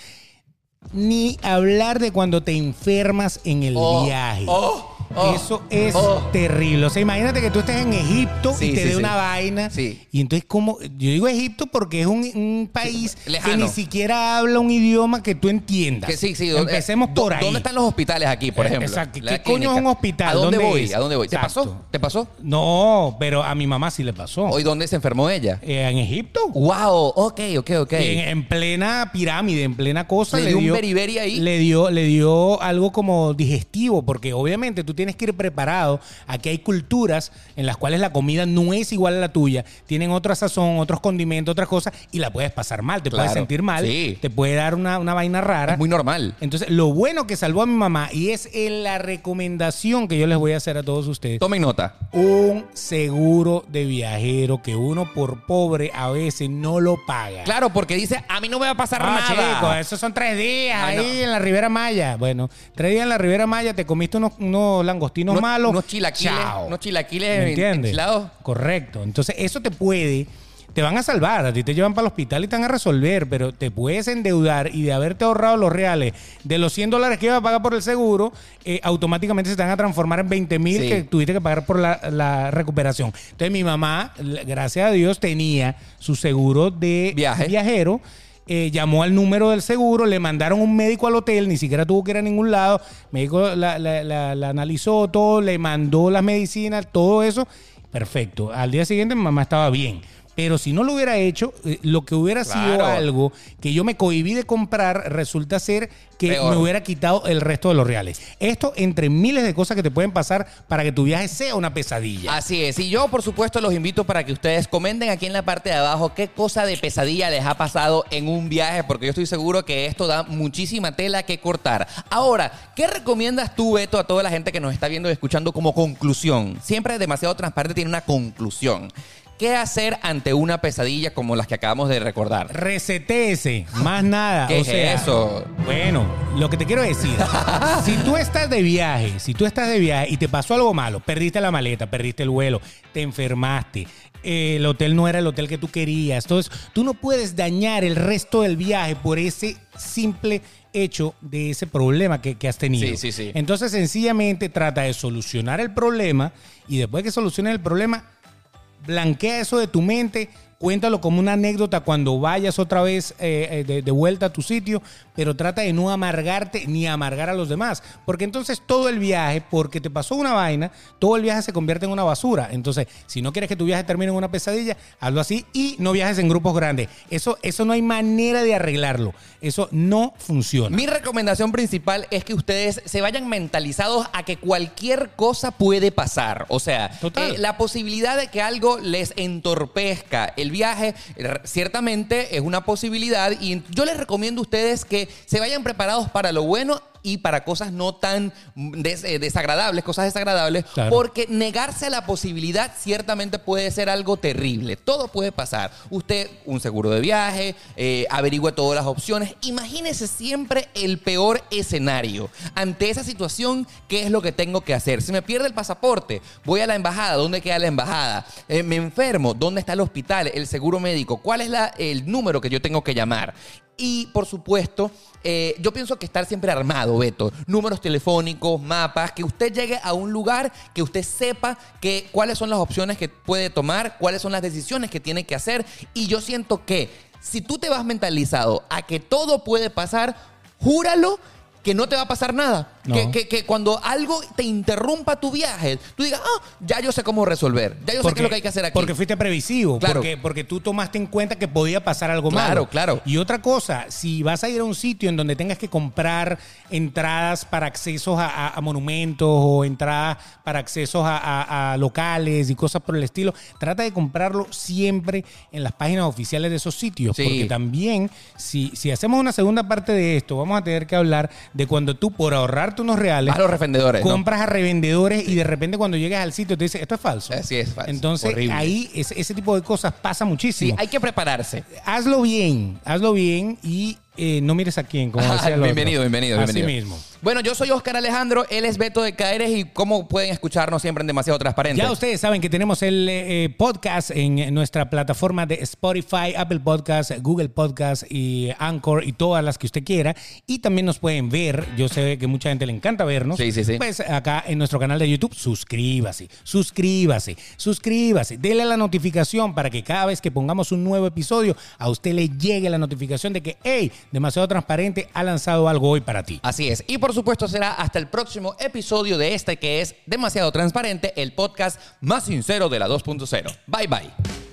ni hablar de cuando te enfermas en el Oh, viaje. oh, Oh, Eso es oh. terrible. O sea, imagínate que tú estés en Egipto Sí, y te sí, dé sí. una vaina. Sí. Y entonces, como Yo digo Egipto porque es un, un país que ni siquiera habla un idioma que tú entiendas. Que sí, sí. ¿dónde- Empecemos dó- por ahí. ¿Dónde están los hospitales aquí, por Eh, ejemplo? exacto. ¿Qué coño es un hospital? ¿A dónde, ¿Dónde voy? es? ¿A dónde voy? ¿Te Exacto. pasó? ¿Te pasó? No, pero a mi mamá sí le pasó. ¿Hoy dónde se enfermó ella? Eh, en Egipto. Wow, ok, ok, ok. En, en plena pirámide, en plena cosa. ¿Le dio un beriberi ahí? Le dio, le dio algo como digestivo, porque obviamente tú tienes que ir preparado. Aquí hay culturas en las cuales la comida no es igual a la tuya. Tienen otra sazón, otros condimentos, otras cosas, y la puedes pasar mal, te puedes Claro, sentir mal, sí. te puede dar una, una vaina rara. Es muy normal. Entonces, lo bueno que salvó a mi mamá, y es en la recomendación que yo les voy a hacer a todos ustedes, Tomen nota. un seguro de viajero que uno por pobre a veces no lo paga. Claro, porque dice, a mí no me va a pasar Ah, nada. chico, esos son tres días Ay, ahí no. en la Ribera Maya. Bueno, tres días en la Ribera Maya, te comiste unos, unos langostinos malos. unos chilaquiles, Chao. unos chilaquiles enchilados. Correcto. Entonces, eso te puede, te van a salvar, a ti te llevan para el hospital y te van a resolver, pero te puedes endeudar y de haberte ahorrado los reales de los 100 dólares que ibas a pagar por el seguro, eh, automáticamente se te van a transformar en 20 mil Sí. que tuviste que pagar por la, la recuperación. Entonces, mi mamá, gracias a Dios, tenía su seguro de Viaje. viajero. Eh, llamó al número del seguro, le mandaron un médico al hotel, ni siquiera tuvo que ir a ningún lado. El médico la, la- la- la analizó todo, le mandó las medicinas, todo eso. Perfecto. Al día siguiente mi mamá estaba bien. Pero si no lo hubiera hecho, eh, lo que hubiera sido algo que yo me cohibí de comprar, resulta ser que Peor. me hubiera quitado el resto de los reales. Esto entre miles de cosas que te pueden pasar para que tu viaje sea una pesadilla. Así es. Y yo, por supuesto, los invito para que ustedes comenten aquí en la parte de abajo qué cosa de pesadilla les ha pasado en un viaje, porque yo estoy seguro que esto da muchísima tela que cortar. Ahora, ¿qué recomiendas tú, Beto, a toda la gente que nos está viendo y escuchando como conclusión? Siempre demasiado transparente tiene una conclusión. ¿Qué hacer ante una pesadilla como las que acabamos de recordar? Resetéese, más nada. ¿Qué o es sea, eso? Bueno, lo que te quiero decir, si tú estás de viaje, si tú estás de viaje y te pasó algo malo, perdiste la maleta, perdiste el vuelo, te enfermaste, eh, el hotel no era el hotel que tú querías, entonces tú no puedes dañar el resto del viaje por ese simple hecho de ese problema que, que has tenido. Sí, sí, sí. Entonces sencillamente trata de solucionar el problema y después que soluciones el problema, blanquea eso de tu mente, cuéntalo como una anécdota cuando vayas otra vez eh, eh, de, de vuelta a tu sitio, pero trata de no amargarte ni amargar a los demás, porque entonces todo el viaje, porque te pasó una vaina, todo el viaje se convierte en una basura. Entonces, si no quieres que tu viaje termine en una pesadilla, hazlo así y no viajes en grupos grandes. Eso, eso no hay manera de arreglarlo. Eso no funciona. Mi recomendación principal es que ustedes se vayan mentalizados a que cualquier cosa puede pasar. O sea, eh, la posibilidad de que algo les entorpezca el viaje, eh, ciertamente es una posibilidad. Y yo les recomiendo a ustedes que se vayan preparados para lo bueno y para cosas no tan mm, des- eh, desagradables, cosas desagradables, Claro. porque negarse a la posibilidad ciertamente puede ser algo terrible. Todo puede pasar. Usted, un seguro de viaje, eh, averigüe todas las opciones. Imagínese siempre el peor escenario. Ante esa situación, ¿qué es lo que tengo que hacer? Si me pierde el pasaporte, voy a la embajada. ¿Dónde queda la embajada? Eh, me enfermo. ¿Dónde está el hospital? El seguro médico. ¿Cuál es la- el número que yo tengo que llamar? Y por supuesto, eh, yo pienso que estar siempre armado, Beto. Números telefónicos, mapas, que usted llegue a un lugar, que usted sepa que, cuáles son las opciones que puede tomar, cuáles son las decisiones que tiene que hacer. Y yo siento que si tú te vas mentalizado a que todo puede pasar, júralo que no te va a pasar nada. No. Que, que- que cuando algo te interrumpa tu viaje, tú digas, ah, ya yo sé cómo resolver. Ya yo sé qué es lo que hay que hacer aquí. Porque fuiste previsivo. Claro. Porque, porque tú tomaste en cuenta que podía pasar algo Claro, malo. claro. Y otra cosa, si vas a ir a un sitio en donde tengas que comprar entradas para accesos a, a- a monumentos o entradas para accesos a, a- a locales y cosas por el estilo, trata de comprarlo siempre en las páginas oficiales de esos sitios. Sí. Porque también, si, si hacemos una segunda parte de esto, vamos a tener que hablar de cuando tú, por ahorrarte unos reales, Vas a los revendedores, ¿no? compras a revendedores y de repente cuando llegas al sitio te dice esto es falso. Así es falso. Entonces Horrible. ahí ese, ese tipo de cosas pasa Sí, muchísimo. hay que prepararse. Hazlo bien, hazlo bien y eh, no mires a quién, como decía el otro. bienvenido, bienvenido, Así bienvenido. mismo. Bueno, yo soy Oscar Alejandro, él es Beto de Caeres y cómo pueden escucharnos siempre en Demasiado Transparente. Ya ustedes saben que tenemos el eh, podcast en nuestra plataforma de Spotify, Apple Podcast, Google Podcast y Anchor y todas las que usted quiera. Y también nos pueden ver. Yo sé que mucha gente le encanta vernos. Sí, sí, sí. Pues acá en nuestro canal de YouTube, suscríbase, suscríbase, suscríbase. Dele a la notificación para que cada vez que pongamos un nuevo episodio, a usted le llegue la notificación de que, hey, demasiado transparente ha lanzado algo hoy para ti. Así es. Y por supuesto será hasta el próximo episodio de este que es Demasiado Transparente, el podcast más sincero de la 2.0. Bye bye.